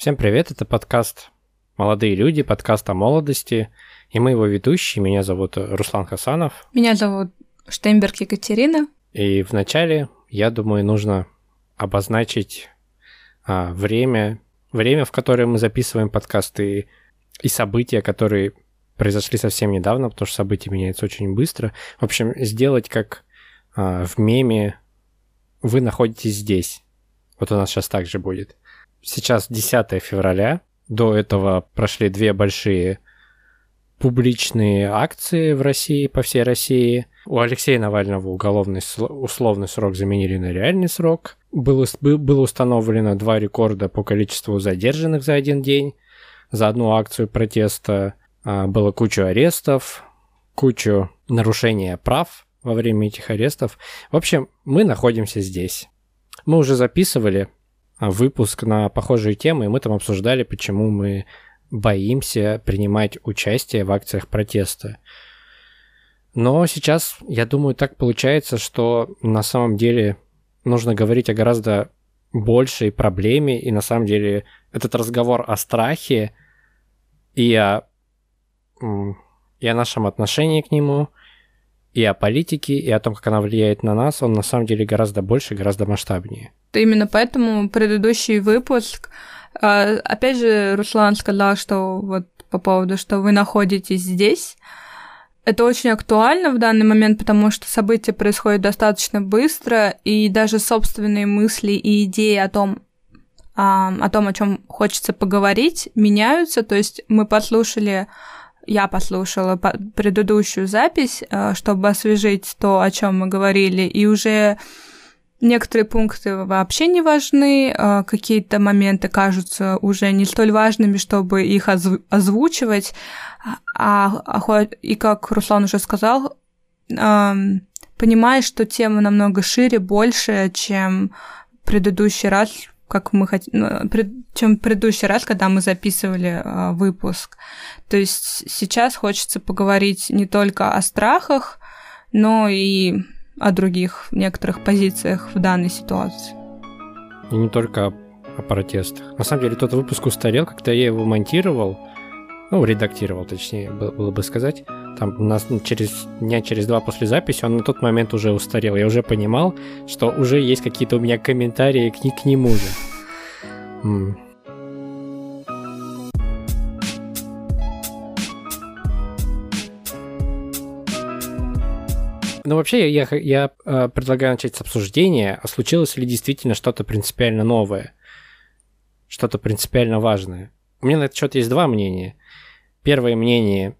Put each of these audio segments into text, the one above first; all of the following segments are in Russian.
Всем привет, это подкаст «Молодые люди», подкаст о молодости, и мы его ведущие. Меня зовут Руслан Хасанов. Меня зовут Штейнберг Екатерина. И вначале, я думаю, нужно обозначить а, время, время, в которое мы записываем подкасты, и события, которые произошли совсем недавно, потому что события меняются очень быстро. В общем, сделать как а, в меме «Вы находитесь здесь». Вот у нас сейчас так же будет. Сейчас 10 февраля. До этого прошли две большие публичные акции в России, по всей России. У Алексея Навального уголовный условный срок заменили на реальный срок. Было, было установлено два рекорда по количеству задержанных за один день. За одну акцию протеста а, было кучу арестов, кучу нарушения прав во время этих арестов. В общем, мы находимся здесь. Мы уже записывали выпуск на похожие темы, и мы там обсуждали, почему мы боимся принимать участие в акциях протеста. Но сейчас, я думаю, так получается, что на самом деле нужно говорить о гораздо большей проблеме, и на самом деле этот разговор о страхе и о, и о нашем отношении к нему, и о политике, и о том, как она влияет на нас, он на самом деле гораздо больше, гораздо масштабнее. Именно поэтому предыдущий выпуск, а, опять же, Руслан сказал, что вот по поводу, что вы находитесь здесь, это очень актуально в данный момент, потому что события происходят достаточно быстро, и даже собственные мысли и идеи о том, о том, о чем хочется поговорить, меняются. То есть мы послушали я послушала предыдущую запись, э, чтобы освежить то, о чем мы говорили, и уже некоторые пункты вообще не важны, э, какие-то моменты кажутся уже не столь важными, чтобы их озвучивать, а, а, и как Руслан уже сказал, понимаешь, что тема намного шире, больше, чем предыдущий раз, как мы хотим, ну, чем в предыдущий раз, когда мы записывали э, выпуск. То есть сейчас хочется поговорить не только о страхах, но и о других некоторых позициях в данной ситуации. И не только о, о протестах. На самом деле тот выпуск устарел, когда я его монтировал, ну, редактировал, точнее, было бы сказать. Там у нас через дня через два после записи он на тот момент уже устарел. Я уже понимал, что уже есть какие-то у меня комментарии к, к нему же. М. Ну, вообще, я, я, я э, предлагаю начать с обсуждения, а случилось ли действительно что-то принципиально новое, что-то принципиально важное. У меня на этот счет есть два мнения. Первое мнение –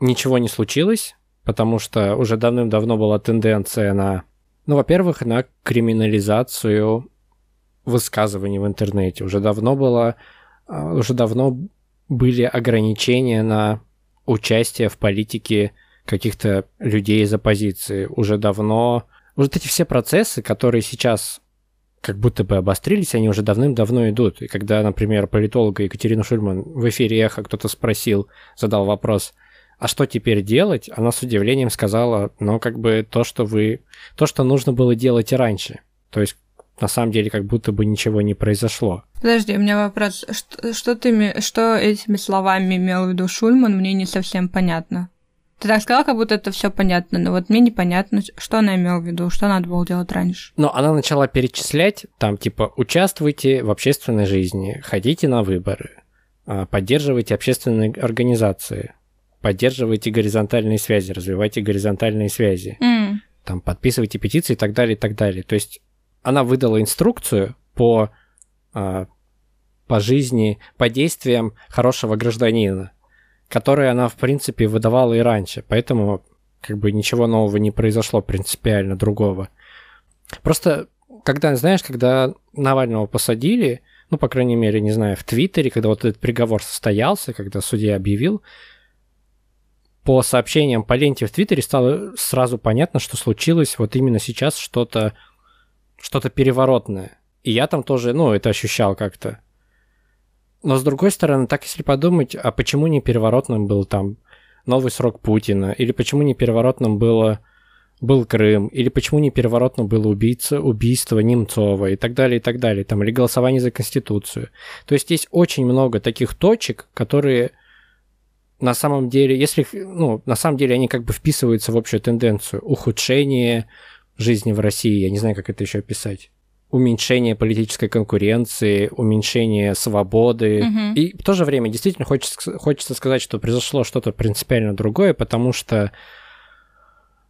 ничего не случилось, потому что уже давным-давно была тенденция на, ну, во-первых, на криминализацию высказываний в интернете. Уже давно было, а, уже давно были ограничения на участие в политике каких-то людей из оппозиции. Уже давно... Вот эти все процессы, которые сейчас как будто бы обострились, они уже давным-давно идут. И когда, например, политолога Екатерина Шульман в эфире «Эхо» кто-то спросил, задал вопрос, а что теперь делать, она с удивлением сказала, ну, как бы то, что вы... То, что нужно было делать и раньше. То есть, на самом деле, как будто бы ничего не произошло. Подожди, у меня вопрос. Что, что, ты, что этими словами имел в виду Шульман, мне не совсем понятно. Ты так сказала, как будто это все понятно, но вот мне непонятно, что она имела в виду, что надо было делать раньше. Но она начала перечислять, там, типа, участвуйте в общественной жизни, ходите на выборы, а, поддерживайте общественные организации, поддерживайте горизонтальные связи, развивайте горизонтальные связи, mm. там, подписывайте петиции и так далее, и так далее. То есть она выдала инструкцию по, а, по жизни, по действиям хорошего гражданина которые она, в принципе, выдавала и раньше. Поэтому как бы ничего нового не произошло принципиально другого. Просто, когда, знаешь, когда Навального посадили, ну, по крайней мере, не знаю, в Твиттере, когда вот этот приговор состоялся, когда судья объявил, по сообщениям по ленте в Твиттере стало сразу понятно, что случилось вот именно сейчас что-то что-то переворотное. И я там тоже, ну, это ощущал как-то. Но с другой стороны, так если подумать, а почему не переворотным был там новый срок Путина? Или почему не переворотным было был Крым, или почему не переворот, но было убийца, убийство Немцова и так далее, и так далее, там, или голосование за Конституцию. То есть есть очень много таких точек, которые на самом деле, если, ну, на самом деле они как бы вписываются в общую тенденцию ухудшения жизни в России, я не знаю, как это еще описать уменьшение политической конкуренции, уменьшение свободы. Мгм. И в то же время действительно хочется, хочется сказать, что произошло что-то принципиально другое, потому что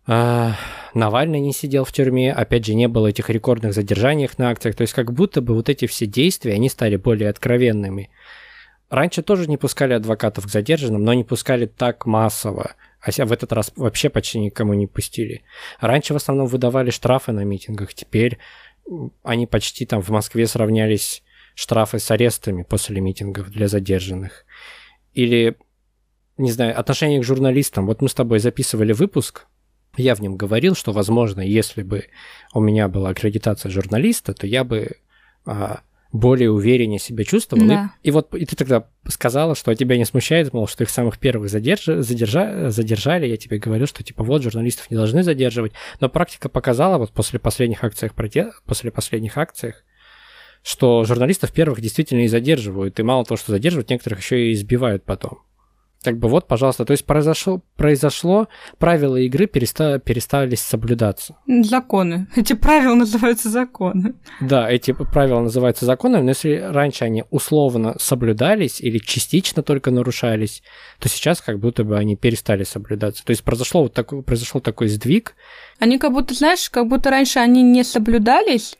а, Навальный не сидел в тюрьме, опять же, не было этих рекордных задержаний на акциях, то есть как будто бы вот эти все действия, они стали более откровенными. Раньше тоже не пускали адвокатов к задержанным, но не пускали так массово. А в этот раз вообще почти никому не пустили. Раньше в основном выдавали штрафы на митингах, теперь они почти там в Москве сравнялись штрафы с арестами после митингов для задержанных. Или, не знаю, отношение к журналистам. Вот мы с тобой записывали выпуск, я в нем говорил, что, возможно, если бы у меня была аккредитация журналиста, то я бы а, более увереннее себя чувствовал. Да. И, и вот и ты тогда сказала, что тебя не смущает, мол, что их самых первых задержа, задержа, задержали. Я тебе говорил, что типа вот журналистов не должны задерживать. Но практика показала вот после последних акциях проте- после последних акциях, что журналистов первых действительно и задерживают. И мало того, что задерживают, некоторых еще и избивают потом. Как бы вот, пожалуйста, то есть произошло, произошло правила игры переста, перестали соблюдаться. Законы. Эти правила называются законы. Да, эти правила называются законами, но если раньше они условно соблюдались или частично только нарушались, то сейчас как будто бы они перестали соблюдаться. То есть произошло вот такой, произошел такой сдвиг. Они как будто, знаешь, как будто раньше они не соблюдались,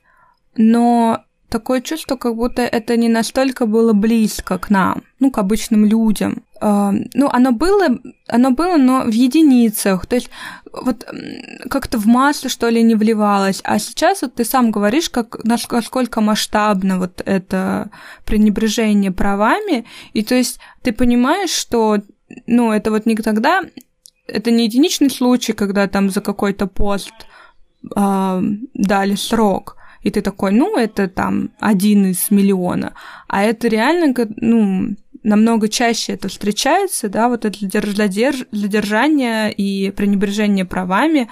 но такое чувство, как будто это не настолько было близко к нам, ну, к обычным людям. А, Ну, оно было, оно было, но в единицах. То есть вот как-то в массу, что ли, не вливалось. А сейчас вот ты сам говоришь, как, наск- насколько масштабно вот это пренебрежение правами. И то есть ты понимаешь, что, ну, это вот не тогда, это не единичный случай, когда там за какой-то пост а, дали срок, и ты такой, ну, это там один из миллиона. А это реально, ну, намного чаще это встречается, да, вот это задерж- задерж- задержание и пренебрежение правами,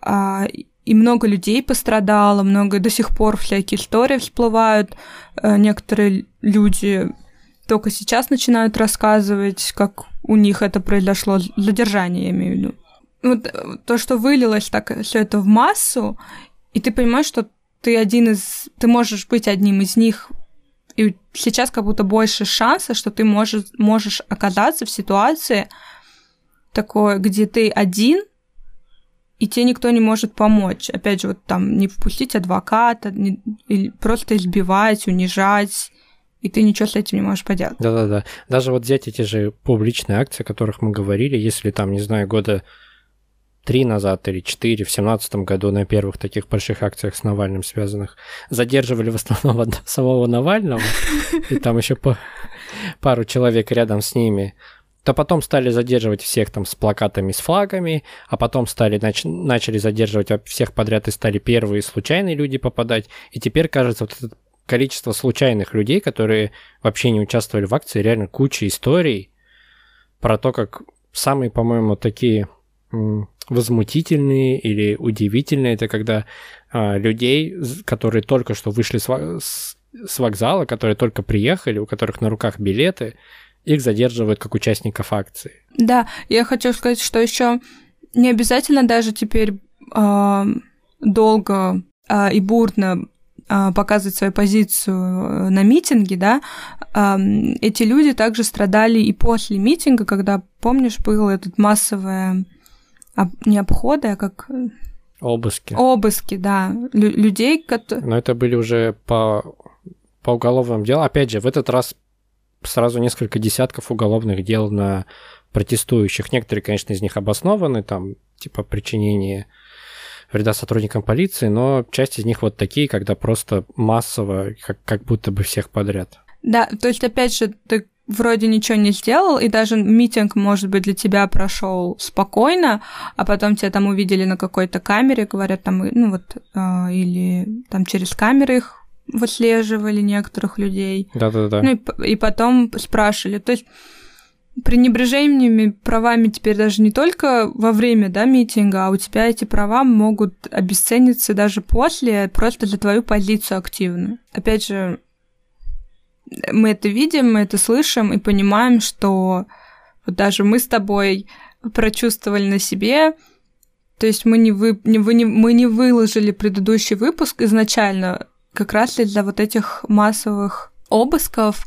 а, и много людей пострадало, много до сих пор всякие истории всплывают, Э, некоторые люди только сейчас начинают рассказывать, как у них это произошло, задержание, я имею в виду. Вот то, что вылилось так все это в массу, и ты понимаешь, что ты один из... Ты можешь быть одним из них, и сейчас как будто больше шанса, что ты можешь, можешь оказаться в ситуации такой, где ты один, и тебе никто не может помочь. Опять же, вот там не впустить адвоката, не- просто избивать, унижать, и ты ничего с этим не можешь поделать. Да-да-да. Даже вот взять эти же публичные акции, о которых мы говорили, если там, не знаю, года три назад или четыре, в семнадцатом году на первых таких больших акциях с Навальным связанных, задерживали в основном самого Навального, и там еще пару человек рядом с ними, то потом стали задерживать всех там с плакатами, с флагами, а потом стали, нач- начали задерживать всех подряд и стали первые случайные люди попадать. И теперь, кажется, вот это количество случайных людей, которые вообще не участвовали в акции, реально куча историй про то, как самые, по-моему, такие м, возмутительные или удивительные, это когда а, людей, которые только что вышли с, с- вокзала, которые только приехали, у которых на руках билеты, их задерживают как участников акции. Да, я хочу сказать, что еще не обязательно даже теперь а, долго а, и бурно а, показывать свою позицию э, на митинге, да, эти люди также страдали и после митинга, когда, помнишь, был этот массовый об- не обходы, а как э, Обыски. обыски, да, лю- людей, которые... Но это были уже по, по уголовным делам. Опять же, в этот раз сразу несколько десятков уголовных дел на протестующих. Некоторые, конечно, из них обоснованы, там, типа причинение вреда сотрудникам полиции, но часть из них вот такие, когда просто массово, как, как будто бы всех подряд. Да, то есть, опять же, ты вроде ничего не сделал, и даже митинг, может быть, для тебя прошел спокойно, а потом тебя там увидели на какой-то камере, говорят, там, ну вот, а, или там через камеры их выслеживали некоторых людей. Да-да-да. Ну и, и потом спрашивали. То есть пренебрежениями правами теперь даже не только во время да, митинга, а у тебя эти права могут обесцениться даже после, просто за твою позицию активную. Опять же, мы это видим, мы это слышим и понимаем, что вот даже мы с тобой прочувствовали на себе, то есть мы не, вы, не, вы не, мы не выложили предыдущий выпуск изначально как раз из-за вот этих массовых обысков.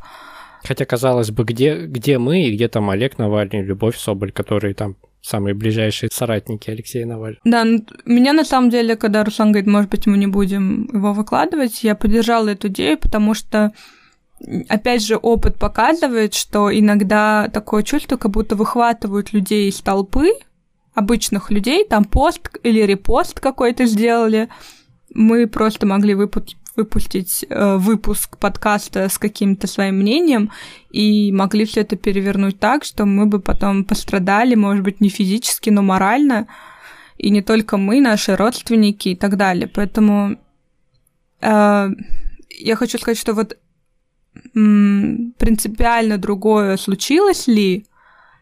Хотя, казалось бы, где, где мы и где там Олег Навальный, Любовь Соболь, которые там самые ближайшие соратники Алексея Навального. Да, ну, меня на самом деле, когда Руслан говорит, может быть, мы не будем его выкладывать, я поддержала эту идею, потому что опять же, опыт показывает, что иногда такое чувство, как будто выхватывают людей из толпы, обычных людей, там пост или репост какой-то сделали. Мы просто могли выпу- выпустить э, выпуск подкаста с каким-то своим мнением и могли все это перевернуть так, что мы бы потом пострадали, может быть, не физически, но морально. И не только мы, наши родственники и так далее. Поэтому э, я хочу сказать, что вот принципиально другое случилось ли?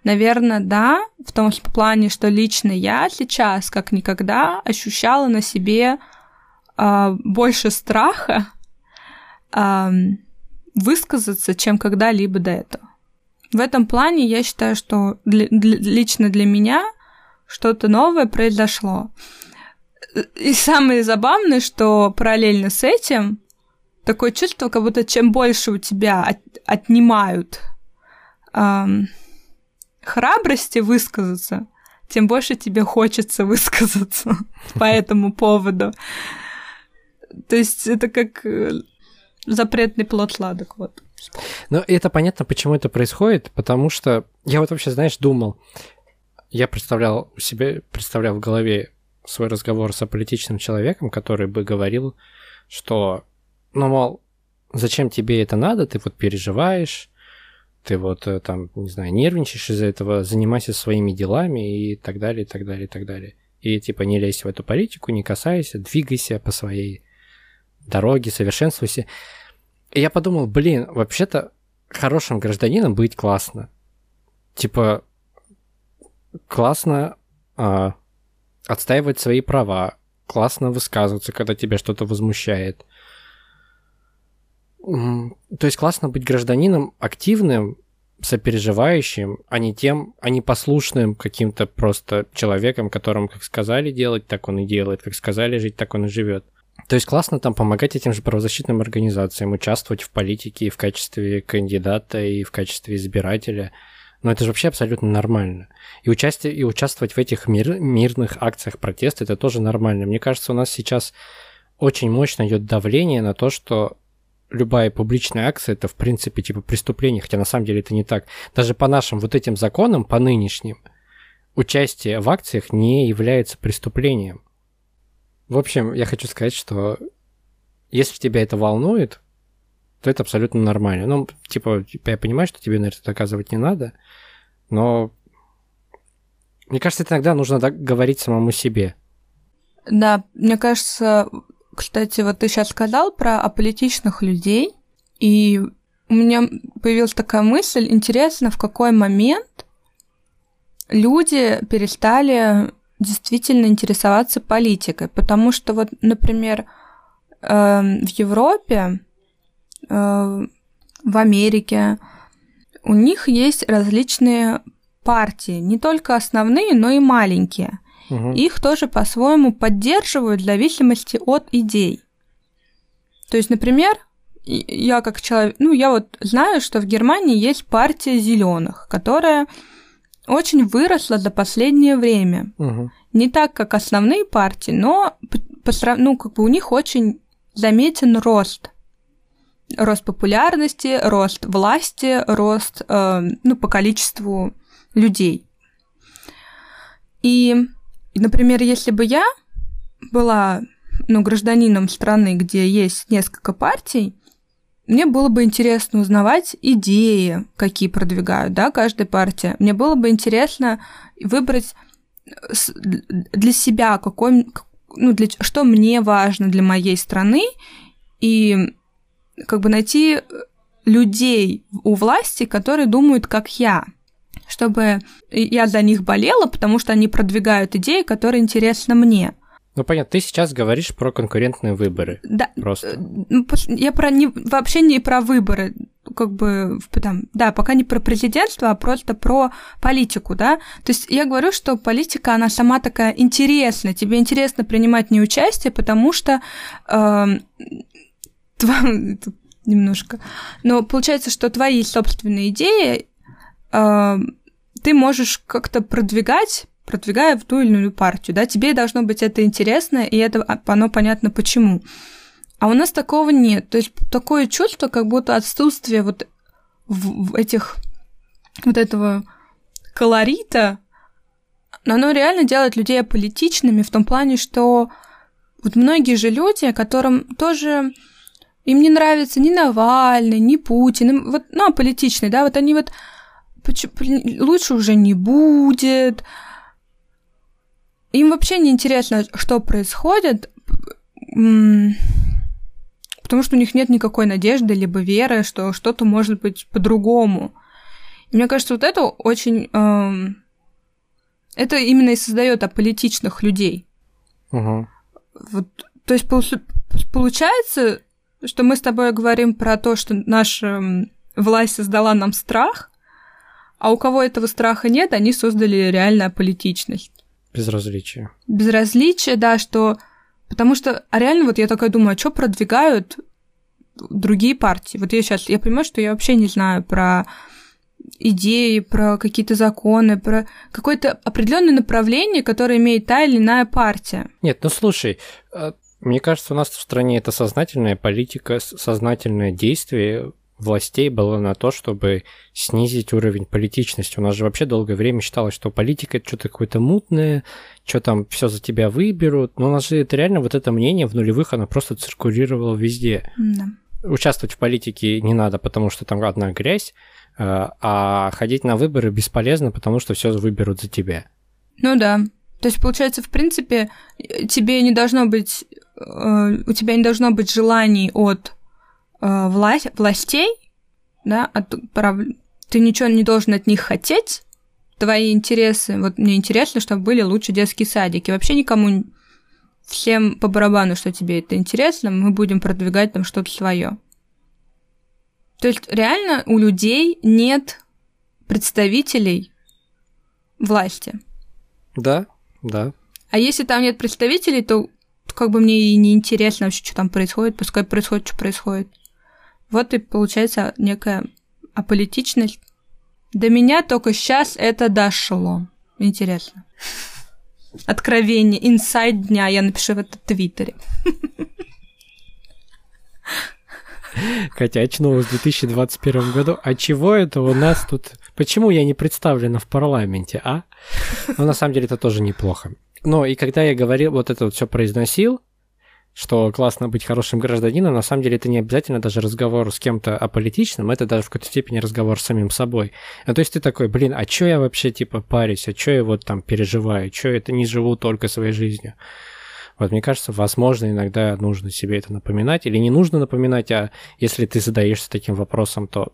Наверное, да, в том плане, что лично я сейчас, как никогда, ощущала на себе э, больше страха э, высказаться, чем когда-либо до этого. В этом плане я считаю, что для, для, лично для меня что-то новое произошло. И самое забавное, что параллельно с этим такое чувство, как будто чем больше у тебя от, отнимают эм, храбрости высказаться, тем больше тебе хочется высказаться по этому поводу. То есть это как э, запретный плод сладок, вот. Ну, это понятно, почему это происходит, потому что я вот вообще, знаешь, думал, я представлял себе, представлял в голове свой разговор с аполитичным человеком, который бы говорил, что ну, мол, зачем тебе это надо, ты вот переживаешь, ты вот э, там, не знаю, нервничаешь из-за этого, занимайся своими делами и так далее, и так далее, и так далее. И типа не лезь в эту политику, не касайся, двигайся по своей дороге, совершенствуйся. И я подумал, блин, вообще-то хорошим гражданином быть классно. Типа, классно а, отстаивать свои права, классно высказываться, когда тебя что-то возмущает – то есть классно быть гражданином активным, сопереживающим, а не тем, а не послушным каким-то просто человеком, которому как сказали делать, так он и делает, как сказали жить, так он и живет. То есть классно там помогать этим же правозащитным организациям, участвовать в политике и в качестве кандидата, и в качестве избирателя. Но это же вообще абсолютно нормально. И, участие, и участвовать в этих мир, мирных акциях протеста, это тоже нормально. Мне кажется, у нас сейчас очень мощно идет давление на то, что любая публичная акция это в принципе типа преступление, хотя на самом деле это не так. Даже по нашим вот этим законам, по нынешним, участие в акциях не является преступлением. В общем, я хочу сказать, что если тебя это волнует, то это абсолютно нормально. Ну, типа, я понимаю, что тебе на это доказывать не надо, но мне кажется, это иногда нужно говорить самому себе. Да, мне кажется, кстати, вот ты сейчас сказал про аполитичных людей, и у меня появилась такая мысль, интересно, в какой момент люди перестали действительно интересоваться политикой, потому что вот, например, эм, в Европе, э, в Америке у них есть различные партии, не только основные, но и маленькие угу. их тоже по-своему поддерживают в зависимости от идей. То есть, например, я как человек, ну, я вот знаю, что в Германии есть партия зеленых, которая очень выросла за последнее время. Угу. Не так, как основные партии, но по, ну, как бы у них очень заметен рост. Рост популярности, рост власти, рост, э, ну, по количеству людей. И и, например, если бы я была ну, гражданином страны, где есть несколько партий, мне было бы интересно узнавать идеи, какие продвигают, да, каждая партия. Мне было бы интересно выбрать для себя какой, ну, для, что мне важно для моей страны, и как бы найти людей у власти, которые думают, как я. Чтобы я за них болела, потому что они продвигают идеи, которые интересны мне. Ну, понятно, ты сейчас говоришь про конкурентные выборы. Да. Просто. Э, ну, я про не, вообще не про выборы, как бы, там, да, пока не про президентство, а просто про политику, да. То есть я говорю, что политика, она сама такая интересная. Тебе интересно принимать в ней участие, потому что э, немножко. Но получается, что твои собственные идеи э, ты можешь как-то продвигать продвигая в ту или иную партию, да, тебе должно быть это интересно, и это а, оно понятно почему. А у нас такого нет. То есть такое чувство, как будто отсутствие вот в, в этих вот этого колорита, но оно реально делает людей аполитичными в том плане, что вот многие же люди, которым тоже им не нравится ни Навальный, ни Путин, вот, ну, аполитичный, да, вот они вот лучше уже не будет, им вообще не интересно, что происходит, потому что у них нет никакой надежды либо веры, что что-то может быть по-другому. И мне кажется, вот это очень... Э, это именно и создает аполитичных людей. Угу. Вот, то есть получается, что мы с тобой говорим про то, что наша власть создала нам страх, а у кого этого страха нет, они создали реально аполитичность. Безразличие. Безразличие, да, что... Потому что, а реально вот я такая думаю, а что продвигают другие партии? Вот я сейчас, я понимаю, что я вообще не знаю про идеи, про какие-то законы, про какое-то определенное направление, которое имеет та или иная партия. Нет, ну слушай, э, мне кажется, у нас в стране это сознательная политика, сознательное действие властей было на то, чтобы снизить уровень политичности. У нас же вообще долгое время считалось, что политика это что-то какое-то мутное, что там все за тебя выберут. Но у нас же это реально вот это мнение в нулевых, оно просто циркулировало везде. Да. Участвовать в политике не надо, потому что там одна грязь, э, а ходить на выборы бесполезно, потому что все выберут за тебя. Ну да. То есть, получается, в принципе, тебе не должно быть, э, у тебя не должно быть желаний от э, власть, властей, да, от, прав... ты ничего не должен от них хотеть, твои интересы, вот мне интересно, чтобы были лучше детские садики. Вообще никому, всем по барабану, что тебе это интересно, мы будем продвигать там что-то свое. То есть реально у людей нет представителей власти. Да, да. А если там нет представителей, то как бы мне и не интересно вообще, что там происходит, пускай происходит, что происходит. Вот и получается некая аполитичность. До меня только сейчас это дошло. Интересно. Откровение, инсайт дня. Я напишу в это твиттере. Хотя очнулась в 2021 году. А чего это у нас тут? Почему я не представлена в парламенте, а? Ну, на самом деле, это тоже неплохо. Но и когда я говорил, вот это вот все произносил, что классно быть хорошим гражданином, на самом деле это не обязательно даже разговор с кем-то аполитичным, это даже в какой-то степени разговор с самим собой. Ну, то есть ты такой, блин, а чё я вообще, типа, парюсь, а чё я вот там переживаю, чё это не живу только своей жизнью? Вот мне кажется, возможно, иногда нужно себе это напоминать, или не нужно напоминать, а если ты задаешься таким вопросом, то...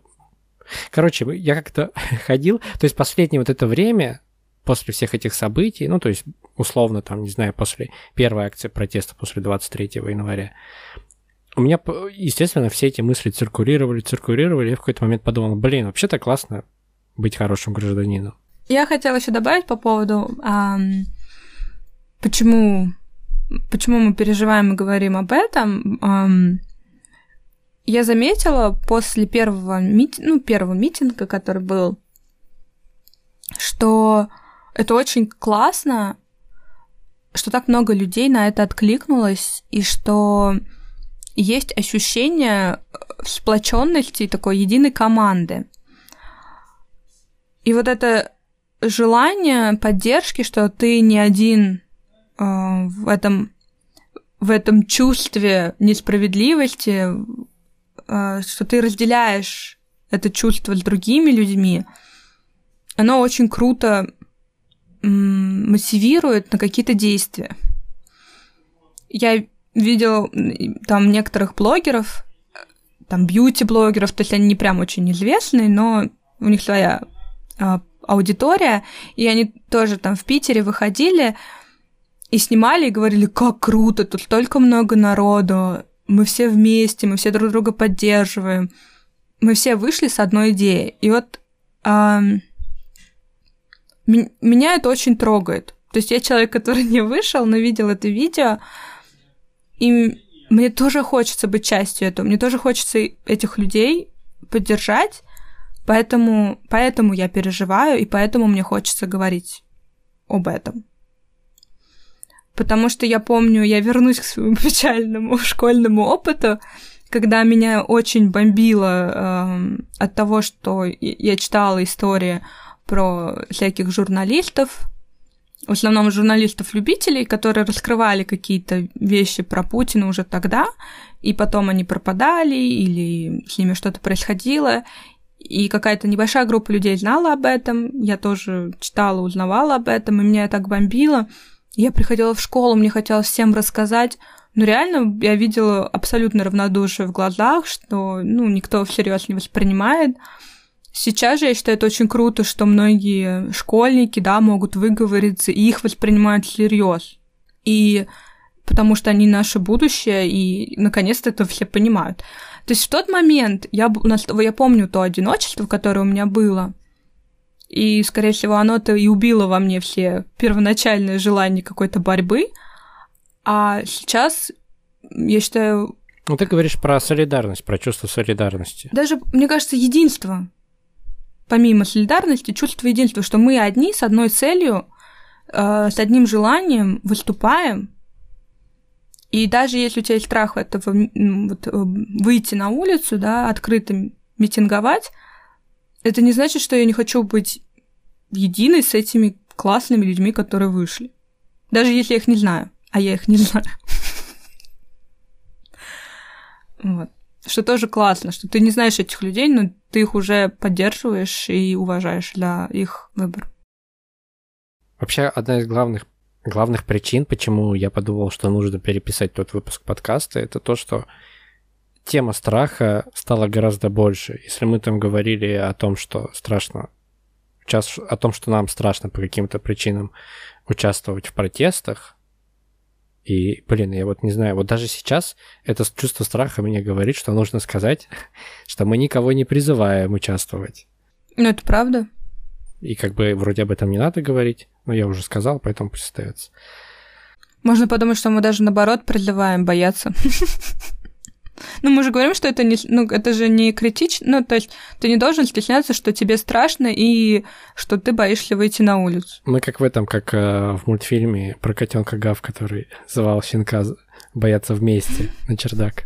Короче, я как-то ходил, то есть последнее вот это время, после всех этих событий, ну, то есть, условно, там, не знаю, после первой акции протеста, после 23 января, у меня, естественно, все эти мысли циркулировали, циркулировали, я в какой-то момент подумал, блин, вообще-то классно быть хорошим гражданином. Я хотела еще добавить по поводу, эм, почему, почему мы переживаем и говорим об этом. Эм, я заметила после первого, мити... ну, первого митинга, который был, что это очень классно, что так много людей на это откликнулось, и что есть ощущение сплоченности такой единой команды. И вот это желание поддержки, что ты не один э, в этом в этом чувстве несправедливости, э, что ты разделяешь это чувство с другими людьми, оно очень круто мотивирует на какие-то действия. Я видел там некоторых блогеров, там бьюти-блогеров, то есть они не прям очень известные, но у них своя а, аудитория, и они тоже там в Питере выходили и снимали и говорили, как круто, тут столько много народу, мы все вместе, мы все друг друга поддерживаем. Мы все вышли с одной идеей. И вот эм, меня это очень трогает. То есть я человек, который не вышел, но видел это видео, и мне тоже хочется быть частью этого, мне тоже хочется этих людей поддержать, поэтому, поэтому я переживаю, и поэтому мне хочется говорить об этом. Потому что я помню, я вернусь к своему печальному школьному опыту, когда меня очень бомбило э, от того, что я читала истории про всяких журналистов, в основном журналистов-любителей, которые раскрывали какие-то вещи про Путина уже тогда, и потом они пропадали, или с ними что-то происходило, и какая-то небольшая группа людей знала об этом, я тоже читала, узнавала об этом, и меня так бомбило. Я приходила в школу, мне хотелось всем рассказать, но реально я видела абсолютно равнодушие в глазах, что ну, никто всерьез не воспринимает. Сейчас же я считаю это очень круто, что многие школьники, да, могут выговориться, и их воспринимают всерьез. И потому что они наше будущее, и наконец-то это все понимают. То есть в тот момент я, я помню то одиночество, которое у меня было, и, скорее всего, оно-то и убило во мне все первоначальные желания какой-то борьбы, а сейчас, я считаю... Ну, ты говоришь про солидарность, про чувство солидарности. Даже, мне кажется, единство помимо солидарности, чувство единства, что мы одни с одной целью, э, с одним желанием выступаем. И даже если у тебя есть страх этого, вот, э, выйти на улицу, да, открыто митинговать, это не значит, что я не хочу быть единой с этими классными людьми, которые вышли. Даже если я их не знаю, а я их не знаю. Вот что тоже классно, что ты не знаешь этих людей, но ты их уже поддерживаешь и уважаешь для их выбора. Вообще, одна из главных, главных причин, почему я подумал, что нужно переписать тот выпуск подкаста, это то, что тема страха стала гораздо больше. Если мы там говорили о том, что страшно, о том, что нам страшно по каким-то причинам участвовать в протестах, и, блин, я вот не знаю, вот даже сейчас это чувство страха мне говорит, что нужно сказать, что мы никого не призываем участвовать. Ну, это правда. И как бы вроде об этом не надо говорить, но я уже сказал, поэтому пусть остается. Можно подумать, что мы даже наоборот призываем бояться. Ну, мы же говорим, что это не, ну, это же не критично, ну, то есть ты не должен стесняться, что тебе страшно и что ты боишься выйти на улицу. Мы как в этом, как э, в мультфильме про котенка Гав, который звал щенка бояться вместе на чердак.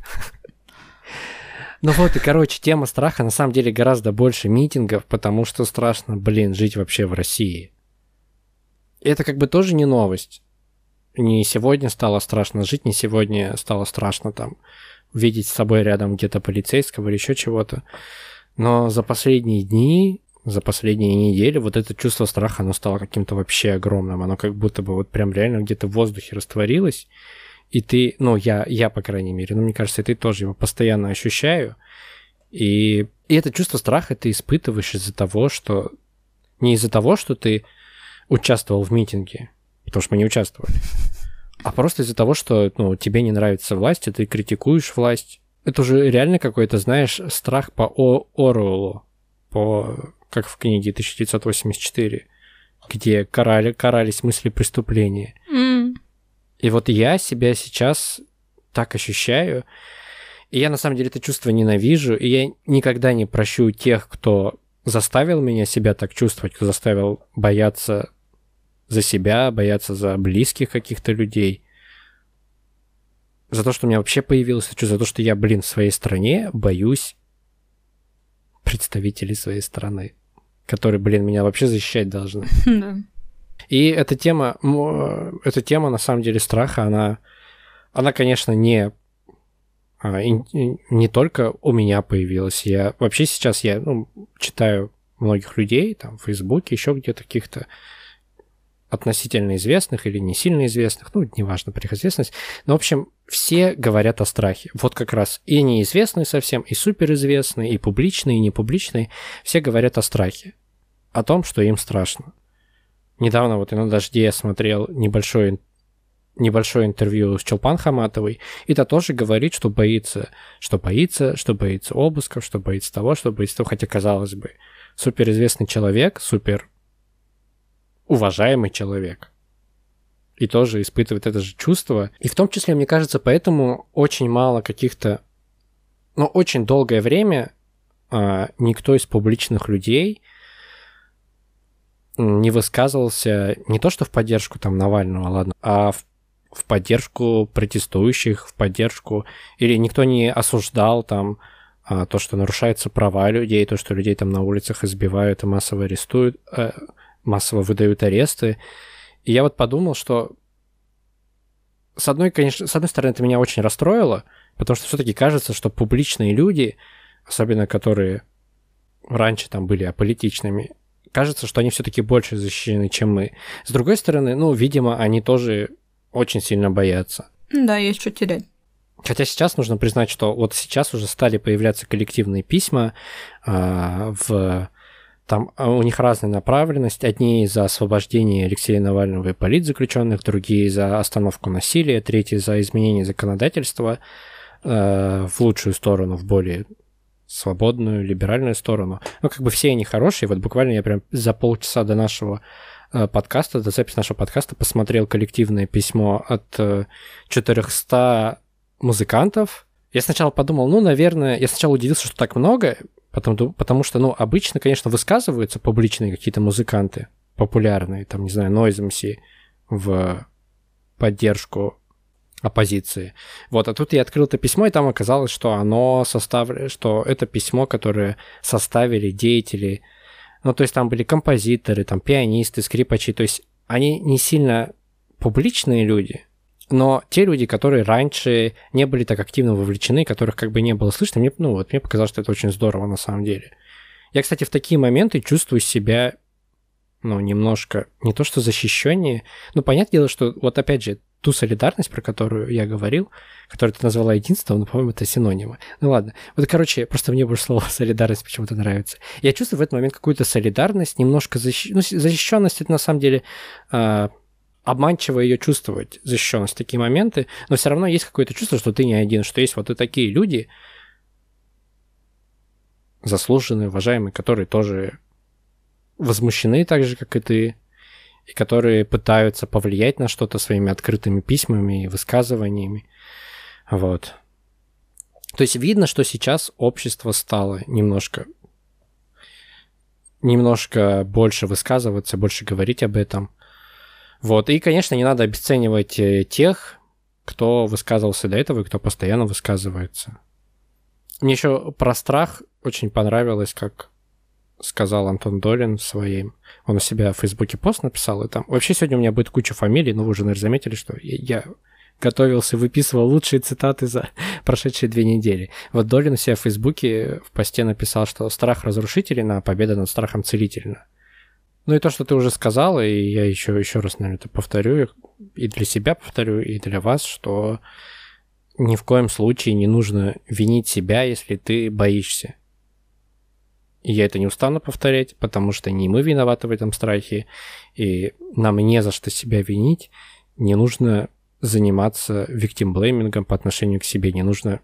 Ну вот, и, короче, тема страха на самом деле гораздо больше митингов, потому что страшно, блин, жить вообще в России. Это как бы тоже не новость. Не сегодня стало страшно жить, не сегодня стало страшно там видеть с собой рядом где-то полицейского или еще чего-то. Но за последние дни, за последние недели вот это чувство страха, оно стало каким-то вообще огромным. Оно как будто бы вот прям реально где-то в воздухе растворилось. И ты, ну, я, я, по крайней мере, ну, мне кажется, и ты тоже его постоянно ощущаю. И, и это чувство страха ты испытываешь из-за того, что... Не из-за того, что ты участвовал в митинге, потому что мы не участвовали, а просто из-за того, что ну, тебе не нравится власть, и ты критикуешь власть. Это уже реально какой-то, знаешь, страх по О Оруэллу, по, как в книге 1984, где карали, карались мысли преступления. Mm. И вот я себя сейчас так ощущаю, и я на самом деле это чувство ненавижу, и я никогда не прощу тех, кто заставил меня себя так чувствовать, кто заставил бояться за себя, бояться за близких каких-то людей. За то, что у меня вообще появилось чувство, за то, что я, блин, в своей стране боюсь представителей своей страны, которые, блин, меня вообще защищать должны. И эта тема, эта тема, на самом деле, страха, она, она, конечно, не а, не только у меня появилась. Я вообще сейчас я ну, читаю многих людей там в Фейсбуке, еще где-то каких-то относительно известных или не сильно известных, ну, неважно про их известность, но, в общем, все говорят о страхе. Вот как раз и неизвестные совсем, и суперизвестные, и публичные, и непубличные, все говорят о страхе. о том, что им страшно. Недавно вот я на дожде я смотрел небольшое, небольшое интервью с Челпан Хаматовой, и та тоже говорит, что боится, что боится, что боится обысков, что боится того, что боится того, хотя, казалось бы, суперизвестный человек, супер уважаемый человек, и тоже испытывает это же чувство. И в том числе, мне кажется, поэтому очень мало каких-то... Ну, очень долгое время а, никто из публичных людей не высказывался не то что в поддержку там Навального, ладно, а в, в поддержку протестующих, в поддержку... Или никто не осуждал там а, то, что нарушаются права людей, то, что людей там на улицах избивают и массово арестуют, э, массово выдают аресты. И я вот подумал, что с одной, конечно, с одной стороны, это меня очень расстроило, потому что все-таки кажется, что публичные люди, особенно которые раньше там были аполитичными, кажется, что они все-таки больше защищены, чем мы. С другой стороны, ну, видимо, они тоже очень сильно боятся. Да, есть что терять. Хотя сейчас нужно признать, что вот сейчас уже стали появляться коллективные письма э, в там а, у них разная направленность. Одни за освобождение Алексея Навального и политзаключенных, другие за остановку насилия, третьи за изменение законодательства э, в лучшую сторону, в более свободную, либеральную сторону. Ну, как бы все они хорошие. Вот буквально я прям за полчаса до нашего э, подкаста, до записи нашего подкаста посмотрел коллективное письмо от э, 400 музыкантов. Я сначала подумал, ну, наверное, я сначала удивился, что так много, Потому, потому что, ну, обычно, конечно, высказываются публичные какие-то музыканты, популярные, там, не знаю, Noise MC в поддержку оппозиции. Вот, а тут я открыл это письмо, и там оказалось, что оно составлено, что это письмо, которое составили деятели, ну, то есть там были композиторы, там пианисты, скрипачи, то есть они не сильно публичные люди, но те люди, которые раньше не были так активно вовлечены, которых как бы не было слышно, мне, ну, вот, мне показалось, что это очень здорово на самом деле. Я, кстати, в такие моменты чувствую себя, ну, немножко, не то что защищеннее, но понятное дело, что вот опять же, ту солидарность, про которую я говорил, которую ты назвала единством, но, по-моему, это синонимы. Ну ладно. Вот, короче, просто мне больше слово солидарность почему-то нравится. Я чувствую в этот момент какую-то солидарность, немножко защ... ну, защищенность, это на самом деле э, обманчиво ее чувствовать, защищенность такие моменты, но все равно есть какое-то чувство, что ты не один, что есть вот и такие люди, заслуженные, уважаемые, которые тоже возмущены так же, как и ты, и которые пытаются повлиять на что-то своими открытыми письмами и высказываниями. Вот. То есть видно, что сейчас общество стало немножко немножко больше высказываться, больше говорить об этом. Вот, и, конечно, не надо обесценивать э, тех, кто высказывался до этого и кто постоянно высказывается. Мне еще про страх очень понравилось, как сказал Антон Долин в своем. Он у себя в Фейсбуке пост написал, и там... Вообще сегодня у меня будет куча фамилий, но вы уже, наверное, заметили, что я, готовился, выписывал лучшие цитаты за прошедшие две недели. Вот Долин у себя в Фейсбуке в посте написал, что страх разрушителен, а победа над страхом целительна. Ну и то, что ты уже сказала, и я еще, еще раз, наверное, это повторю, и для себя повторю, и для вас, что ни в коем случае не нужно винить себя, если ты боишься. И я это не устану повторять, потому что не мы виноваты в этом страхе, и нам не за что себя винить, не нужно заниматься виктимблеймингом по отношению к себе, не нужно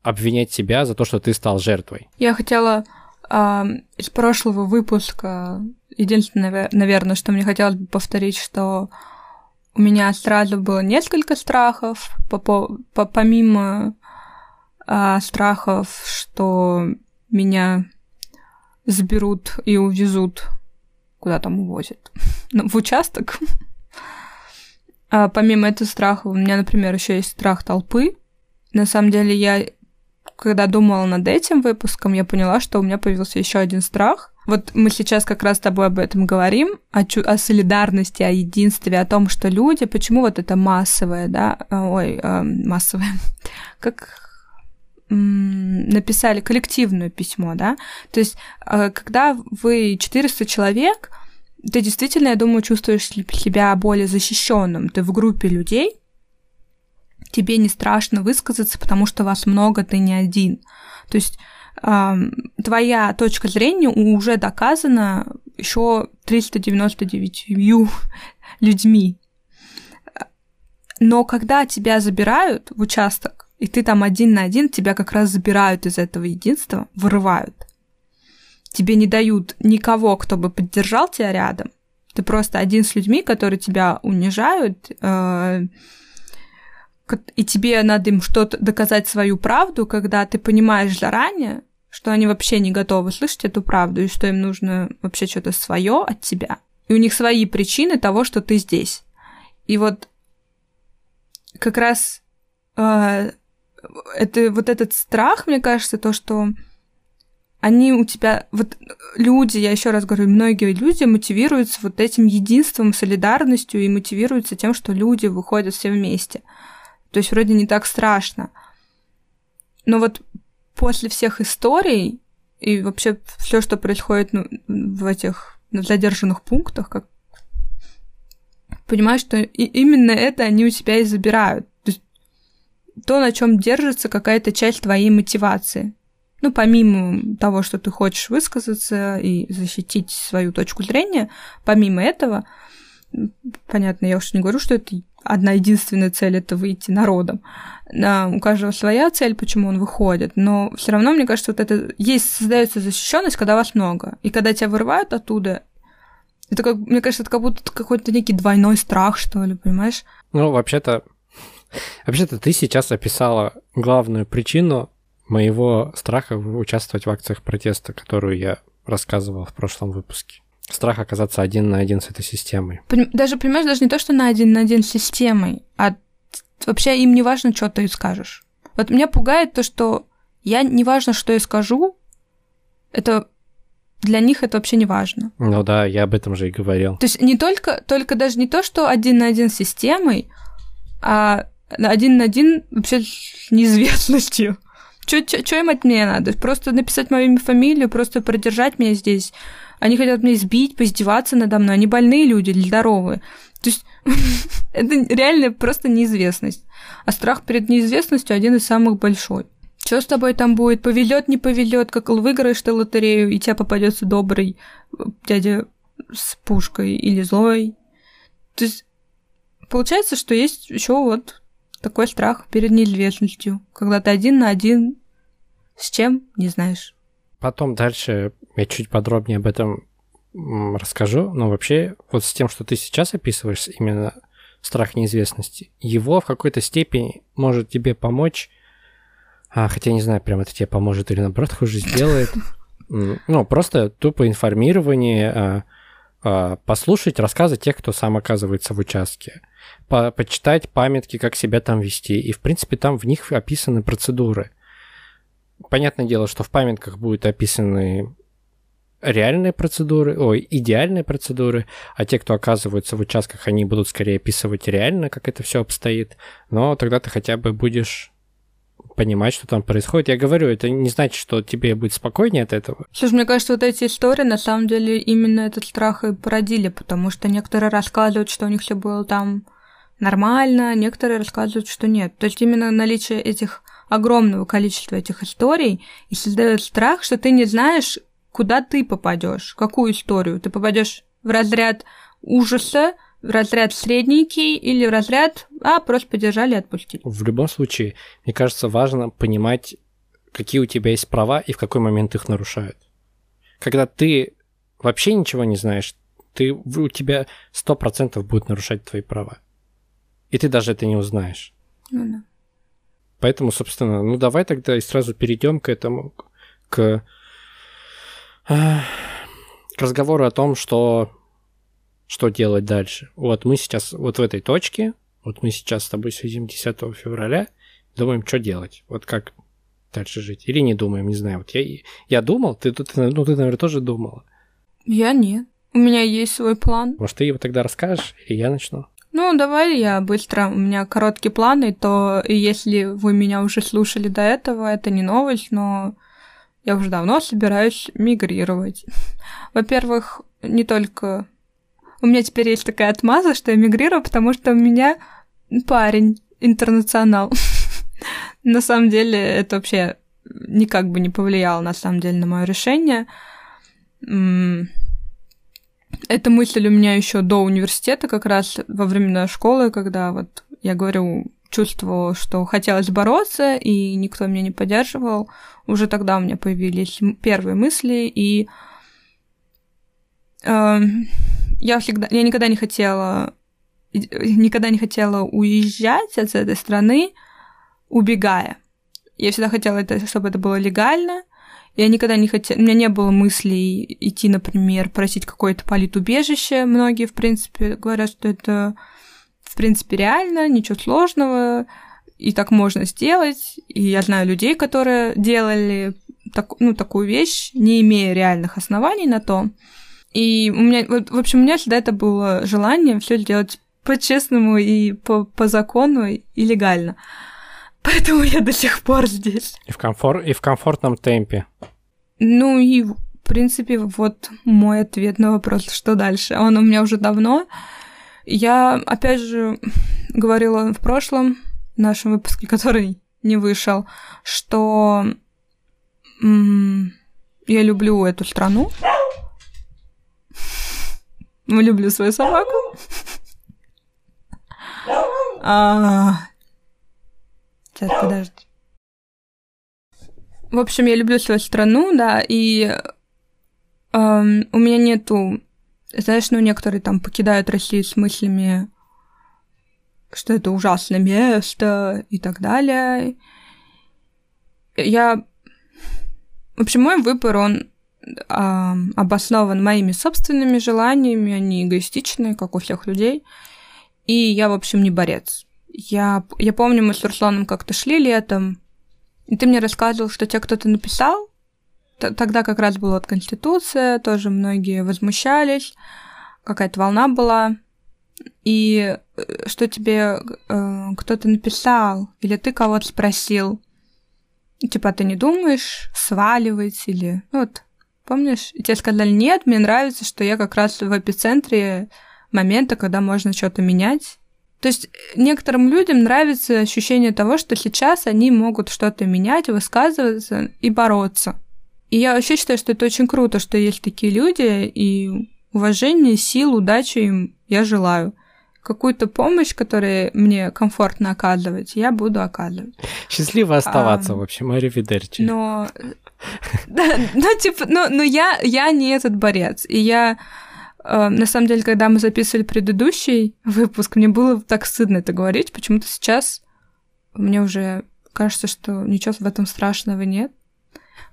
обвинять себя за то, что ты стал жертвой. Я хотела э, из прошлого выпуска единственное, наверное, что мне хотелось бы повторить, что у меня сразу было несколько страхов, по, по, помимо а, страхов, что меня заберут и увезут, куда там увозят, ну, в участок. А помимо этого страха, у меня, например, еще есть страх толпы. На самом деле, я, когда думала над этим выпуском, я поняла, что у меня появился еще один страх, вот мы сейчас как раз с тобой об этом говорим, о, чу- о солидарности, о единстве, о том, что люди, почему вот это массовое, да, а, ой, э, массовое, как написали коллективное письмо, да, то есть э, когда вы 400 человек, ты действительно, я думаю, чувствуешь себя более защищенным, ты в группе людей, тебе не страшно высказаться, потому что вас много, ты не один. То есть твоя точка зрения уже доказана еще 399 людьми. Но когда тебя забирают в участок, и ты там один на один, тебя как раз забирают из этого единства, вырывают. Тебе не дают никого, кто бы поддержал тебя рядом. Ты просто один с людьми, которые тебя унижают, э, и тебе надо им что-то доказать свою правду, когда ты понимаешь заранее, что они вообще не готовы слышать эту правду, и что им нужно вообще что-то свое от тебя. И у них свои причины того, что ты здесь. И вот как раз э, это вот этот страх, мне кажется, то, что они у тебя, вот люди, я еще раз говорю, многие люди мотивируются вот этим единством, солидарностью и мотивируются тем, что люди выходят все вместе. То есть вроде не так страшно. Но вот после всех историй и вообще все, что происходит ну, в этих задержанных пунктах, как понимаешь, что и именно это они у тебя и забирают. То есть то, на чем держится какая-то часть твоей мотивации. Ну, помимо того, что ты хочешь высказаться и защитить свою точку зрения, помимо этого, понятно, я уж не говорю, что это одна единственная цель это выйти народом. Да, у каждого своя цель, почему он выходит, но все равно, мне кажется, вот это есть, создается защищенность, когда вас много. И когда тебя вырывают оттуда, это как, мне кажется, это как будто какой-то некий двойной страх, что ли, понимаешь? Ну, вообще-то, вообще-то ты сейчас описала главную причину моего страха участвовать в акциях протеста, которую я рассказывал в прошлом выпуске. Страх оказаться один на один с этой системой. Даже, понимаешь, даже не то, что на один на один с системой, а вообще им не важно, что ты скажешь. Вот меня пугает то, что я не важно, что я скажу, это для них это вообще не важно. Ну да, я об этом же и говорил. То есть не только, только даже не то, что один на один с системой, а один на один вообще с неизвестностью. Что им от меня надо? Просто написать мою фамилию, просто продержать меня здесь. Они хотят меня избить, поиздеваться надо мной. Они больные люди или здоровые. То есть это реально просто неизвестность. А страх перед неизвестностью один из самых большой. Что с тобой там будет? Повелет, не повелет, как выиграешь ты лотерею, и тебе попадется добрый э, дядя с пушкой или злой. То есть получается, что есть еще вот такой страх перед неизвестностью, когда ты один на один с чем, не знаешь. Потом дальше я чуть подробнее об этом расскажу, но вообще вот с тем, что ты сейчас описываешь, именно страх неизвестности, его в какой-то степени может тебе помочь, а, хотя не знаю, прям это тебе поможет или наоборот хуже сделает, ну, просто тупо информирование, а, а, послушать рассказы тех, кто сам оказывается в участке, по почитать памятки, как себя там вести, и, в принципе, там в них описаны процедуры. Понятное дело, что в памятках будут описаны реальные процедуры, ой, идеальные процедуры, а те, кто оказываются в участках, они будут скорее описывать реально, как это все обстоит, но тогда ты хотя бы будешь понимать, что там происходит. Я говорю, это не значит, что тебе будет спокойнее от этого. Слушай, мне кажется, вот эти истории, на самом деле, именно этот страх и породили, потому что некоторые рассказывают, что у них все было там нормально, некоторые рассказывают, что нет. То есть именно наличие этих огромного количества этих историй и создает страх, что ты не знаешь, куда ты попадешь, какую историю. Ты попадешь в разряд ужаса, в разряд средненький или в разряд «а, просто поддержали и отпустили». В любом случае, мне кажется, важно понимать, какие у тебя есть права и в какой момент их нарушают. Когда ты вообще ничего не знаешь, ты, у тебя сто процентов будет нарушать твои права. И ты даже это не узнаешь. Ну да. Поэтому, собственно, ну давай тогда и сразу перейдем к этому, к к разговору о том, что, что делать дальше. Вот мы сейчас вот в этой точке, вот мы сейчас с тобой сидим 10 февраля, думаем, что делать, вот как дальше жить. Или не думаем, не знаю. Вот я, я думал, ты, ты, ну, ты, наверное, тоже думала. Я нет. У меня есть свой план. Может, ты его тогда расскажешь, и я начну? Ну, давай я быстро. У меня короткие планы, то если вы меня уже слушали до этого, это не новость, но я уже давно собираюсь мигрировать. Во-первых, не только... У меня теперь есть такая отмаза, что я мигрирую, потому что у меня парень интернационал. на самом деле это вообще никак бы не повлияло, на самом деле, на мое решение. эта мысль у меня еще до университета, как раз во времена школы, когда вот я говорю, чувствовала, что хотелось бороться, и никто меня не поддерживал. Уже тогда у меня появились первые мысли, и э, я всегда, я никогда не хотела, никогда не хотела уезжать от этой страны, убегая. Я всегда хотела, это, чтобы это было легально. Я никогда не хотела... У меня не было мыслей идти, например, просить какое-то политубежище. Многие, в принципе, говорят, что это, принципе, реально, ничего сложного, и так можно сделать. И я знаю людей, которые делали так, ну, такую вещь, не имея реальных оснований на то. И у меня, вот, в общем, у меня всегда это было желание все сделать по-честному и по, по закону и легально. Поэтому я до сих пор здесь. И в, комфор... и в комфортном темпе. Ну и, в принципе, вот мой ответ на вопрос, что дальше. Он у меня уже давно. Я, опять же, говорила в прошлом нашем выпуске, который не вышел, что м- я люблю эту страну. Люблю свою собаку. А, Сейчас, подожди. В общем, я люблю свою страну, да, и эм, у меня нету... Знаешь, ну, некоторые там покидают Россию с мыслями, что это ужасное место и так далее. Я... В общем, мой выбор, он э, обоснован моими собственными желаниями, они эгоистичные, как у всех людей. И я, в общем, не борец. Я, я помню, мы с Русланом как-то шли летом, и ты мне рассказывал, что тебе кто-то написал. Тогда как раз была Конституция, тоже многие возмущались, какая-то волна была. И э, что тебе э, кто-то написал, или ты кого-то спросил, типа, ты не думаешь сваливать или... Ну, вот, помнишь? И тебе сказали, нет, мне нравится, что я как раз в эпицентре момента, когда можно что-то менять, то есть некоторым людям нравится ощущение того, что сейчас они могут что-то менять, высказываться и бороться. И я вообще считаю, что это очень круто, что есть такие люди, и уважение, сил, удачи им я желаю. Какую-то помощь, которую мне комфортно оказывать, я буду оказывать. Счастливо оставаться, а, в общем, Аривидерчи. Но... Ну, типа, ну, но я, я не этот борец, и я Э, на самом деле, когда мы записывали предыдущий выпуск, мне было так стыдно это говорить. Почему-то сейчас мне уже кажется, что ничего в этом страшного нет.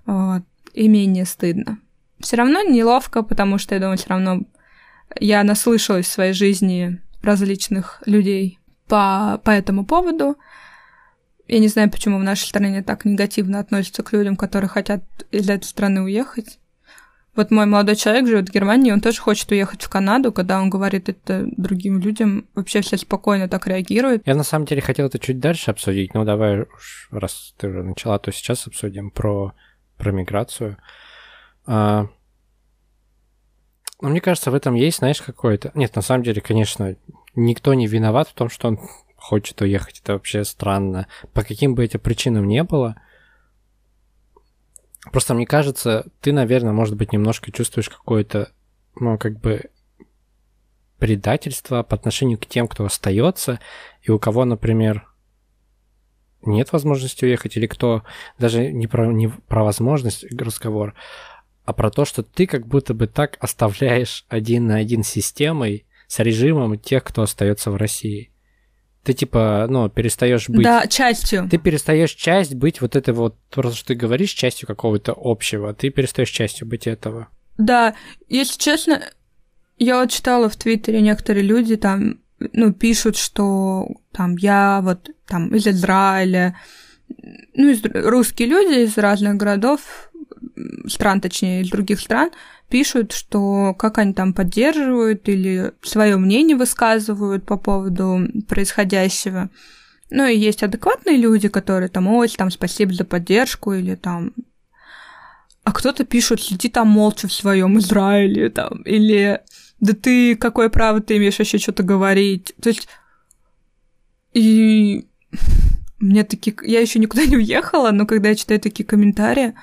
Вот. И менее стыдно. Все равно неловко, потому что я думаю, все равно я наслышалась в своей жизни различных людей по, по этому поводу. Я не знаю, почему в нашей стране так негативно относятся к людям, которые хотят из этой страны уехать. Вот мой молодой человек живет в Германии, он тоже хочет уехать в Канаду, когда он говорит это другим людям, вообще все спокойно так реагируют. Я на самом деле хотел это чуть дальше обсудить, но давай уж, раз ты уже начала, то сейчас обсудим про, про миграцию. А... Но мне кажется, в этом есть, знаешь, какое-то... Нет, на самом деле, конечно, никто не виноват в том, что он хочет уехать. Это вообще странно. По каким бы этим причинам не было, Просто мне кажется, ты, наверное, может быть, немножко чувствуешь какое-то, ну, как бы предательство по отношению к тем, кто остается, и у кого, например, нет возможности уехать, или кто даже не про, не про возможность разговор, а про то, что ты как будто бы так оставляешь один на один с системой, с режимом тех, кто остается в России ты типа, ну, перестаешь быть... Да, частью. Ты перестаешь часть быть вот этой вот, просто что ты говоришь, частью какого-то общего, ты перестаешь частью быть этого. Да, если честно, я вот читала в Твиттере некоторые люди там, ну, пишут, что там я вот там из Израиля, ну, из, русские люди из разных городов, стран, точнее, из других стран, пишут, что как они там поддерживают или свое мнение высказывают по поводу происходящего. Ну и есть адекватные люди, которые там, ой, там, спасибо за поддержку, или там... А кто-то пишет, сиди там молча в своем Израиле, там, или да ты, какое право ты имеешь вообще что-то говорить? То есть... И мне такие... Я еще никуда не уехала, но когда я читаю такие комментарии,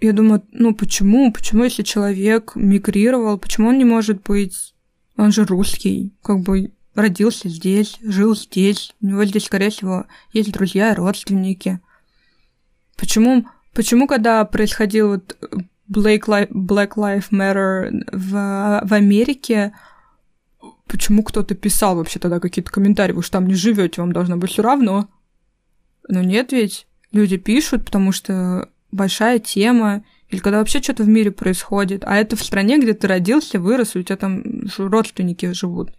я думаю, ну почему? Почему, если человек мигрировал, почему он не может быть... Он же русский, как бы родился здесь, жил здесь, у него здесь, скорее всего, есть друзья родственники. Почему, почему когда происходил вот Black, Li- Black Lives Matter в, в Америке, почему кто-то писал вообще тогда какие-то комментарии, вы же там не живете, вам должно быть все равно. Но нет ведь, люди пишут, потому что большая тема, или когда вообще что-то в мире происходит, а это в стране, где ты родился, вырос, у тебя там родственники живут.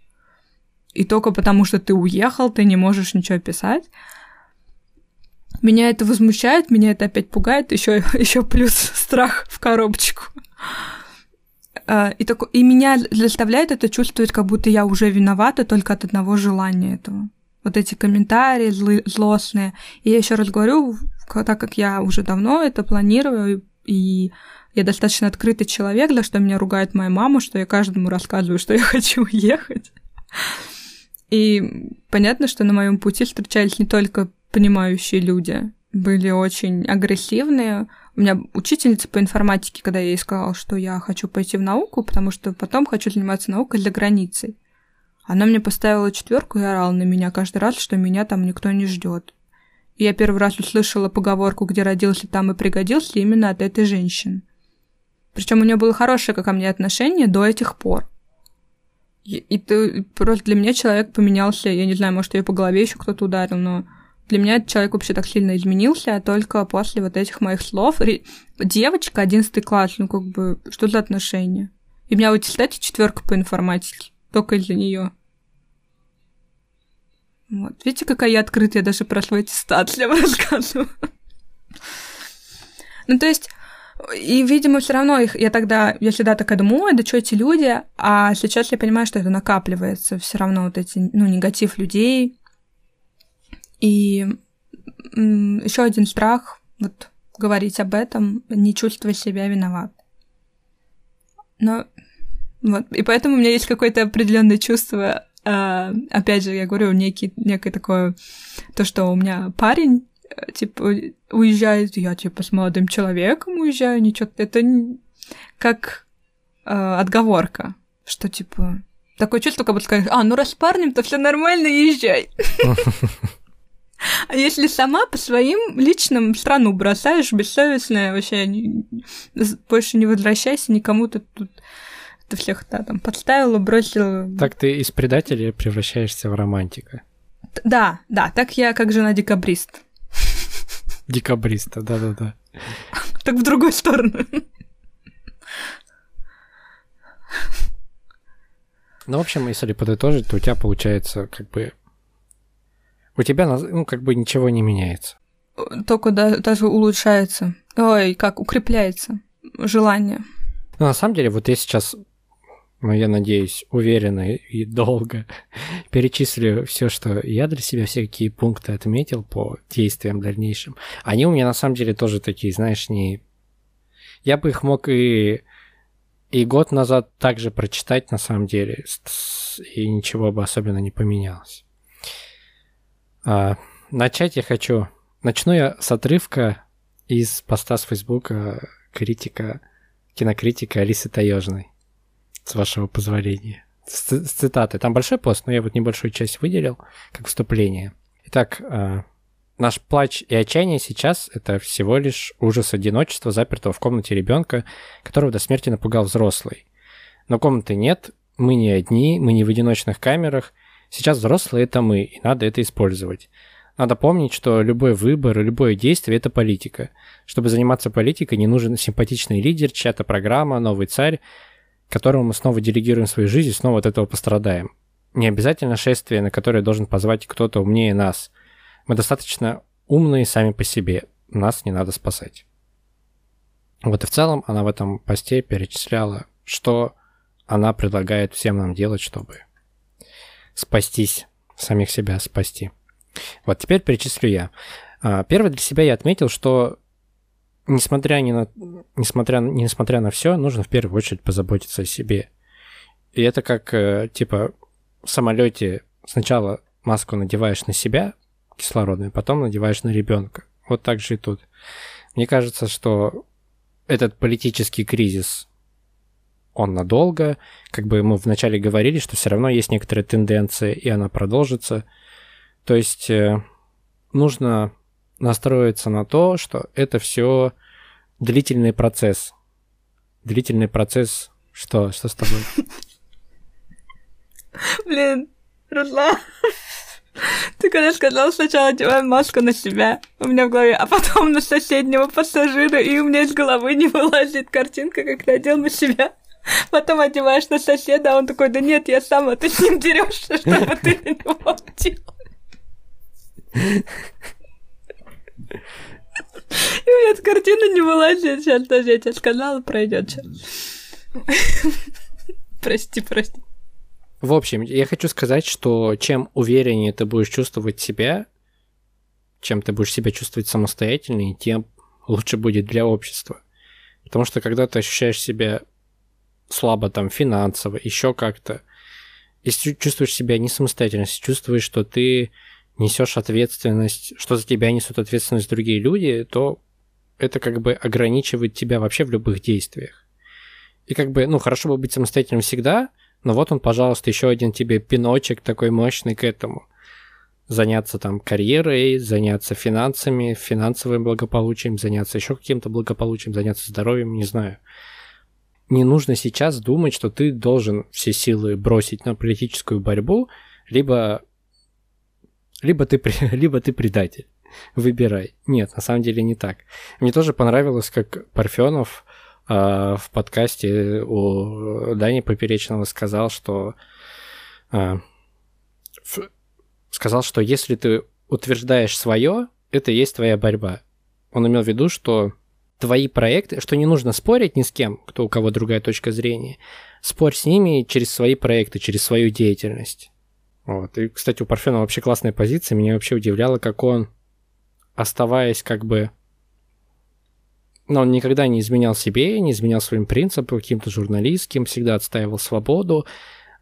И только потому, что ты уехал, ты не можешь ничего писать. Меня это возмущает, меня это опять пугает, еще, еще плюс страх в коробочку. А, и, так, и меня заставляет это чувствовать, как будто я уже виновата только от одного желания этого. Вот эти комментарии злы, злостные. И я еще раз говорю, так как я уже давно это планирую, и я достаточно открытый человек, за что меня ругает моя мама, что я каждому рассказываю, что я хочу уехать. И понятно, что на моем пути встречались не только понимающие люди, были очень агрессивные. У меня учительница по информатике, когда я ей сказала, что я хочу пойти в науку, потому что потом хочу заниматься наукой за границей. Она мне поставила четверку и орала на меня каждый раз, что меня там никто не ждет. Я первый раз услышала поговорку, где родился, там и пригодился, именно от этой женщины. Причем у нее было хорошее ко мне отношение до этих пор. И, и ты просто для меня человек поменялся, я не знаю, может, ее по голове еще кто-то ударил, но для меня этот человек вообще так сильно изменился только после вот этих моих слов. Девочка, одиннадцатый класс, ну как бы, что за отношения? И у меня вот, кстати, четверка по информатике, только из-за нее. Вот. Видите, какая я открытая, я даже про свой аттестат для вас рассказываю. Ну, то есть, и, видимо, все равно их, я тогда, я всегда такая думаю, ой, да что эти люди, а сейчас я понимаю, что это накапливается, все равно вот эти, ну, негатив людей. И еще один страх, вот говорить об этом, не чувствовать себя виноват. Но вот, и поэтому у меня есть какое-то определенное чувство, э, опять же, я говорю, некий, некое такое, то, что у меня парень, типа, уезжает, я, типа, с молодым человеком уезжаю, ничего, это как э, отговорка, что, типа, такое чувство, как будто сказать, а, ну раз с парнем, то все нормально, езжай. А если сама по своим личным страну бросаешь, бессовестная, вообще больше не возвращайся, никому ты тут ты всех да, там подставила, бросила. Так ты из предателя превращаешься в романтика. Да, да, так я как жена декабрист. Декабриста, да-да-да. Так в другую сторону. Ну, в общем, если подытожить, то у тебя получается как бы... У тебя, ну, как бы ничего не меняется. Только да, даже улучшается. Ой, как укрепляется желание. Ну, на самом деле, вот я сейчас ну, я надеюсь, уверенно и долго перечислю все, что я для себя, все какие пункты отметил по действиям дальнейшим. Они у меня на самом деле тоже такие, знаешь, не... Я бы их мог и, и год назад также прочитать, на самом деле, и ничего бы особенно не поменялось. А, начать я хочу... Начну я с отрывка из поста с Фейсбука критика, кинокритика Алисы Таежной с вашего позволения. С, с цитаты. Там большой пост, но я вот небольшую часть выделил как вступление. Итак, э, наш плач и отчаяние сейчас — это всего лишь ужас одиночества, запертого в комнате ребенка, которого до смерти напугал взрослый. Но комнаты нет, мы не одни, мы не в одиночных камерах. Сейчас взрослые — это мы, и надо это использовать. Надо помнить, что любой выбор любое действие – это политика. Чтобы заниматься политикой, не нужен симпатичный лидер, чья-то программа, новый царь которому мы снова делегируем свою жизнь и снова от этого пострадаем. Не обязательно шествие, на которое должен позвать кто-то умнее нас. Мы достаточно умные сами по себе. Нас не надо спасать. Вот и в целом она в этом посте перечисляла, что она предлагает всем нам делать, чтобы спастись, самих себя спасти. Вот теперь перечислю я. А, первое для себя я отметил, что несмотря, ни на, несмотря, несмотря на все, нужно в первую очередь позаботиться о себе. И это как, э, типа, в самолете сначала маску надеваешь на себя, кислородную, потом надеваешь на ребенка. Вот так же и тут. Мне кажется, что этот политический кризис, он надолго. Как бы мы вначале говорили, что все равно есть некоторые тенденции, и она продолжится. То есть э, нужно настроиться на то, что это все длительный процесс. Длительный процесс. Что? Что с тобой? Блин, Руслан, ты когда сказал сначала одеваем маску на себя, у меня в голове, а потом на соседнего пассажира, и у меня из головы не вылазит картинка, как ты одел на себя. Потом одеваешь на соседа, а он такой, да нет, я сам, а ты с ним дерешься, чтобы ты на него одел. И у меня эта картина не вылазит. Сейчас, даже я тебе сказала, пройдет. Прости, прости. В общем, я хочу сказать, что чем увереннее ты будешь чувствовать себя, чем ты будешь себя чувствовать самостоятельнее, тем лучше будет для общества. Потому что когда ты ощущаешь себя слабо там финансово, еще как-то, если чувствуешь себя не самостоятельно, если чувствуешь, что ты несешь ответственность, что за тебя несут ответственность другие люди, то это как бы ограничивает тебя вообще в любых действиях. И как бы, ну, хорошо бы быть самостоятельным всегда, но вот он, пожалуйста, еще один тебе пиночек такой мощный к этому. Заняться там карьерой, заняться финансами, финансовым благополучием, заняться еще каким-то благополучием, заняться здоровьем, не знаю. Не нужно сейчас думать, что ты должен все силы бросить на политическую борьбу, либо либо ты, либо ты предатель. Выбирай. Нет, на самом деле не так. Мне тоже понравилось, как Парфенов э, в подкасте у Дани Поперечного сказал, что э, в, сказал, что если ты утверждаешь свое, это и есть твоя борьба. Он имел в виду, что твои проекты, что не нужно спорить ни с кем, кто у кого другая точка зрения. Спорь с ними через свои проекты, через свою деятельность. Вот. И, кстати, у Парфена вообще классная позиция. Меня вообще удивляло, как он, оставаясь как бы... Но он никогда не изменял себе, не изменял своим принципам каким-то журналистским, всегда отстаивал свободу,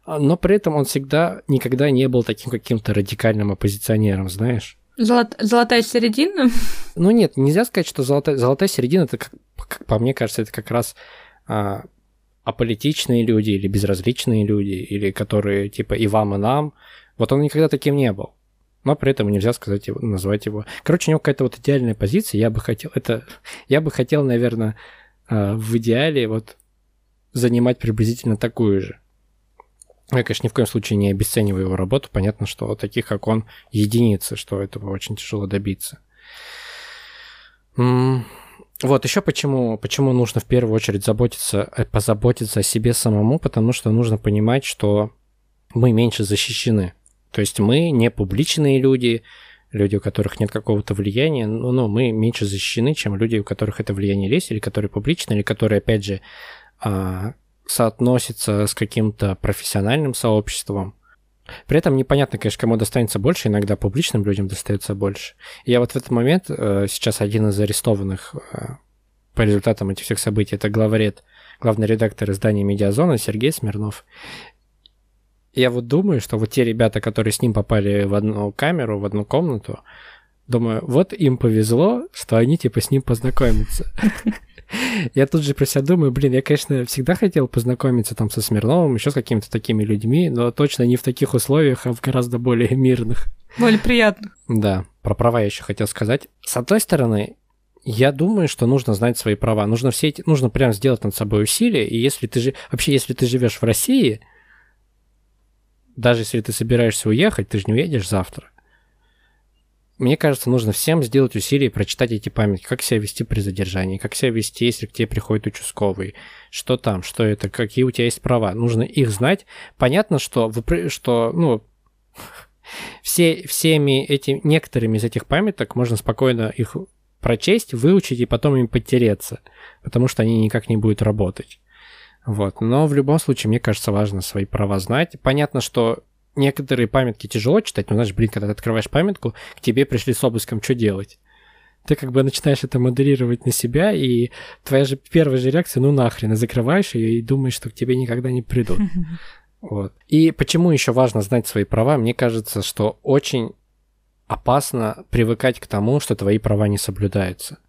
но при этом он всегда никогда не был таким каким-то радикальным оппозиционером, знаешь. Золот... Золотая середина? Ну нет, нельзя сказать, что золотая, золотая середина, это, как, как по мне кажется, это как раз а, аполитичные люди или безразличные люди, или которые типа и вам, и нам. Вот он никогда таким не был. Но при этом нельзя сказать его, назвать его. Короче, у него какая-то вот идеальная позиция. Я бы хотел, это, я бы хотел, наверное, а, в идеале вот занимать приблизительно такую же. Я, конечно, ни в коем случае не обесцениваю его работу. Понятно, что таких, как он, единицы, что этого очень тяжело добиться. Вот еще почему, почему нужно в первую очередь заботиться, э, позаботиться о себе самому, потому что нужно понимать, что мы меньше защищены. То есть мы не публичные люди, люди, у которых нет какого-то влияния, но, но мы меньше защищены, чем люди, у которых это влияние есть, или которые публичны, или которые, опять же, соотносятся с каким-то профессиональным сообществом. При этом непонятно, конечно, кому достанется больше, иногда публичным людям достается больше. И я вот в этот момент, э, сейчас один из арестованных э, по результатам этих всех событий, это главред, главный редактор издания «Медиазона» Сергей Смирнов. Я вот думаю, что вот те ребята, которые с ним попали в одну камеру, в одну комнату, думаю, вот им повезло, что они типа с ним познакомятся. Я тут же про себя думаю, блин, я, конечно, всегда хотел познакомиться там со Смирновым, еще с какими-то такими людьми, но точно не в таких условиях, а в гораздо более мирных. Более приятных. Да, про права я еще хотел сказать. С одной стороны, я думаю, что нужно знать свои права. Нужно все эти, нужно прям сделать над собой усилия. И если ты же, вообще, если ты живешь в России, даже если ты собираешься уехать, ты же не уедешь завтра мне кажется, нужно всем сделать усилие прочитать эти памятки, как себя вести при задержании, как себя вести, если к тебе приходит участковый, что там, что это, какие у тебя есть права. Нужно их знать. Понятно, что, что ну, все, всеми этими, некоторыми из этих памяток можно спокойно их прочесть, выучить и потом им потереться, потому что они никак не будут работать. Вот. Но в любом случае, мне кажется, важно свои права знать. Понятно, что некоторые памятки тяжело читать, но знаешь, блин, когда ты открываешь памятку, к тебе пришли с обыском, что делать? Ты как бы начинаешь это моделировать на себя, и твоя же первая же реакция, ну нахрен, и закрываешь ее и думаешь, что к тебе никогда не придут. Вот. И почему еще важно знать свои права? Мне кажется, что очень опасно привыкать к тому, что твои права не соблюдаются.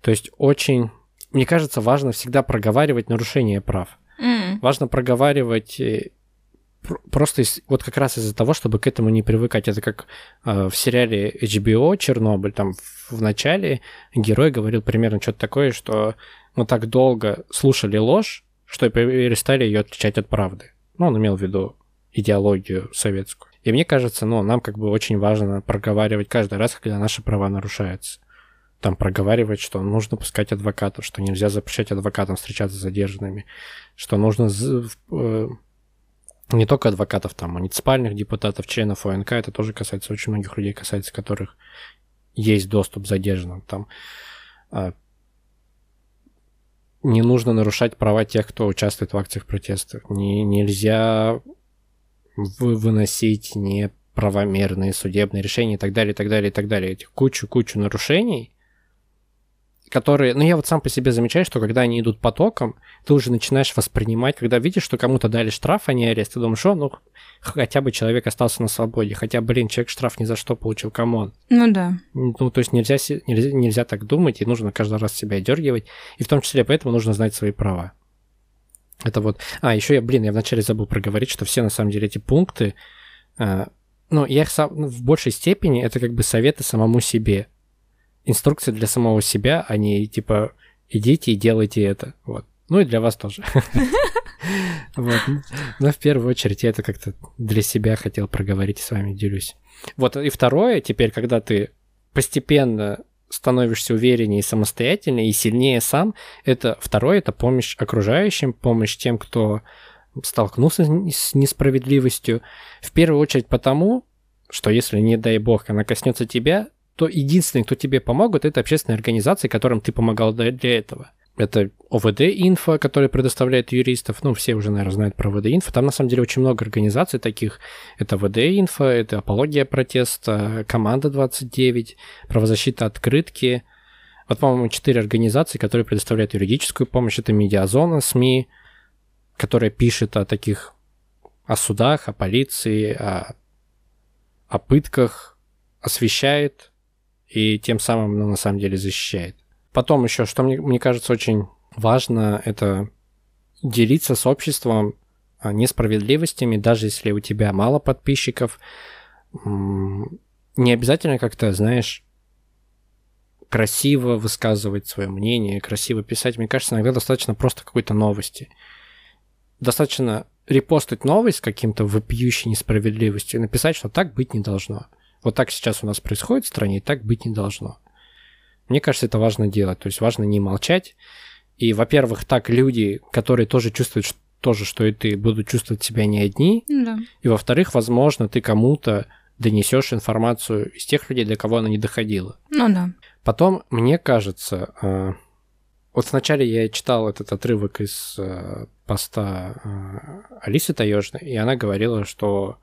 То есть очень мне кажется, важно всегда проговаривать нарушение прав. М. Важно проговаривать э, просто из- вот как раз из-за того, чтобы к этому не привыкать. Это как э, в сериале HBO «Чернобыль», там в, в начале герой говорил примерно что-то такое, что мы так долго слушали ложь, что перестали ее отличать от правды. Ну, он имел в виду идеологию советскую. И мне кажется, ну, нам как бы очень важно проговаривать каждый раз, когда наши права нарушаются. Там проговаривать, что нужно пускать адвокатов, что нельзя запрещать адвокатам встречаться с задержанными, что нужно э, не только адвокатов, там, муниципальных депутатов, членов ОНК, это тоже касается очень многих людей, касается которых есть доступ задержанным. Там а, не нужно нарушать права тех, кто участвует в акциях протеста. Не, нельзя вы- выносить неправомерные судебные решения и так далее, и так далее, и так далее. Этих кучу-кучу нарушений, которые... Ну, я вот сам по себе замечаю, что когда они идут потоком, ты уже начинаешь воспринимать, когда видишь, что кому-то дали штраф, а не арест, ты думаешь, о, ну, хотя бы человек остался на свободе, хотя, блин, человек штраф ни за что получил, come on. Ну да. Ну, то есть нельзя, нельзя, нельзя так думать, и нужно каждый раз себя дергивать, и в том числе поэтому нужно знать свои права. Это вот... А, еще я, блин, я вначале забыл проговорить, что все, на самом деле, эти пункты, а, ну, я их сам, ну, в большей степени, это как бы советы самому себе. Инструкции для самого себя, а не, типа, идите и делайте это. Вот. Ну и для вас тоже. Вот. Но в первую очередь я это как-то для себя хотел проговорить и с вами делюсь. Вот, и второе, теперь, когда ты постепенно становишься увереннее и самостоятельнее и сильнее сам, это второе, это помощь окружающим, помощь тем, кто столкнулся с несправедливостью. В первую очередь потому, что если, не дай бог, она коснется тебя, то единственный, кто тебе помогут, это общественные организации, которым ты помогал для этого. Это ОВД-инфо, который предоставляет юристов. Ну, все уже, наверное, знают про ОВД-инфо. Там, на самом деле, очень много организаций таких. Это ВД-инфо, это Апология протеста, Команда 29, Правозащита открытки. Вот, по-моему, четыре организации, которые предоставляют юридическую помощь. Это Медиазона, СМИ, которая пишет о таких, о судах, о полиции, о, о пытках, освещает и тем самым, ну, на самом деле, защищает. Потом еще, что мне, мне кажется очень важно, это делиться с обществом а, несправедливостями, даже если у тебя мало подписчиков. Не обязательно как-то, знаешь, красиво высказывать свое мнение, красиво писать. Мне кажется, иногда достаточно просто какой-то новости. Достаточно репостить новость с каким-то вопиющей несправедливостью и написать, что так быть не должно. Вот так сейчас у нас происходит в стране, и так быть не должно. Мне кажется, это важно делать. То есть важно не молчать. И, во-первых, так люди, которые тоже чувствуют тоже, что и ты, будут чувствовать себя не одни. Да. И, во-вторых, возможно, ты кому-то донесешь информацию из тех людей, для кого она не доходила. Ну да. Потом, мне кажется, э, вот вначале я читал этот отрывок из э, поста э, Алисы Таежной, и она говорила, что,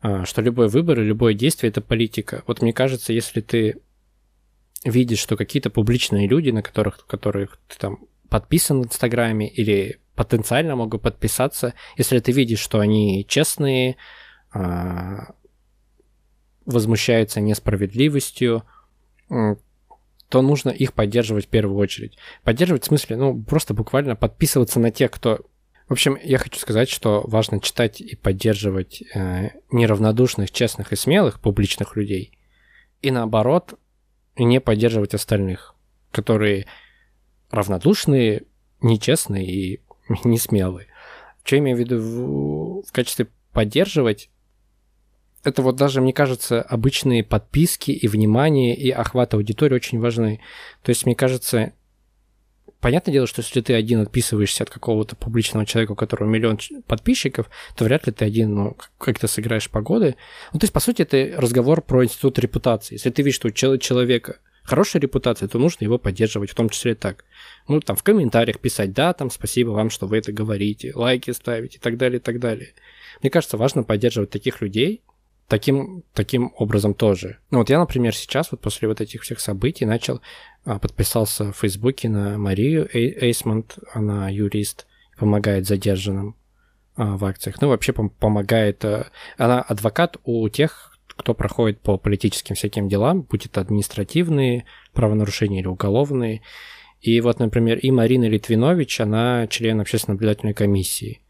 что любой выбор и любое действие – это политика. Вот мне кажется, если ты видишь, что какие-то публичные люди, на которых, которых ты там подписан в Инстаграме или потенциально могут подписаться, если ты видишь, что они честные, а, возмущаются несправедливостью, то нужно их поддерживать в первую очередь. Поддерживать в смысле, ну, просто буквально подписываться на тех, кто... В общем, я хочу сказать, что важно читать и поддерживать э, неравнодушных, честных и смелых публичных людей, и наоборот, не поддерживать остальных, которые равнодушные, нечестные и не смелые. Что я имею в виду в, в качестве поддерживать? Это вот даже, мне кажется, обычные подписки и внимание, и охват аудитории очень важны. То есть, мне кажется, понятное дело, что если ты один отписываешься от какого-то публичного человека, у которого миллион подписчиков, то вряд ли ты один, ну, к- как ты сыграешь погоды. Ну, то есть, по сути, это разговор про институт репутации. Если ты видишь, что у чел- человека хорошая репутация, то нужно его поддерживать, в том числе так. Ну, там в комментариях писать, да, там спасибо вам, что вы это говорите, лайки ставить и так далее, и так далее. Мне кажется, важно поддерживать таких людей, таким, таким образом тоже. Ну вот я, например, сейчас вот после вот этих всех событий начал, а, подписался в Фейсбуке на Марию Эй- Эйсмонт, она юрист, помогает задержанным а, в акциях. Ну, вообще пом- помогает, а, она адвокат у тех, кто проходит по политическим всяким делам, будь это административные правонарушения или уголовные. И вот, например, и Марина Литвинович, она член общественной наблюдательной комиссии.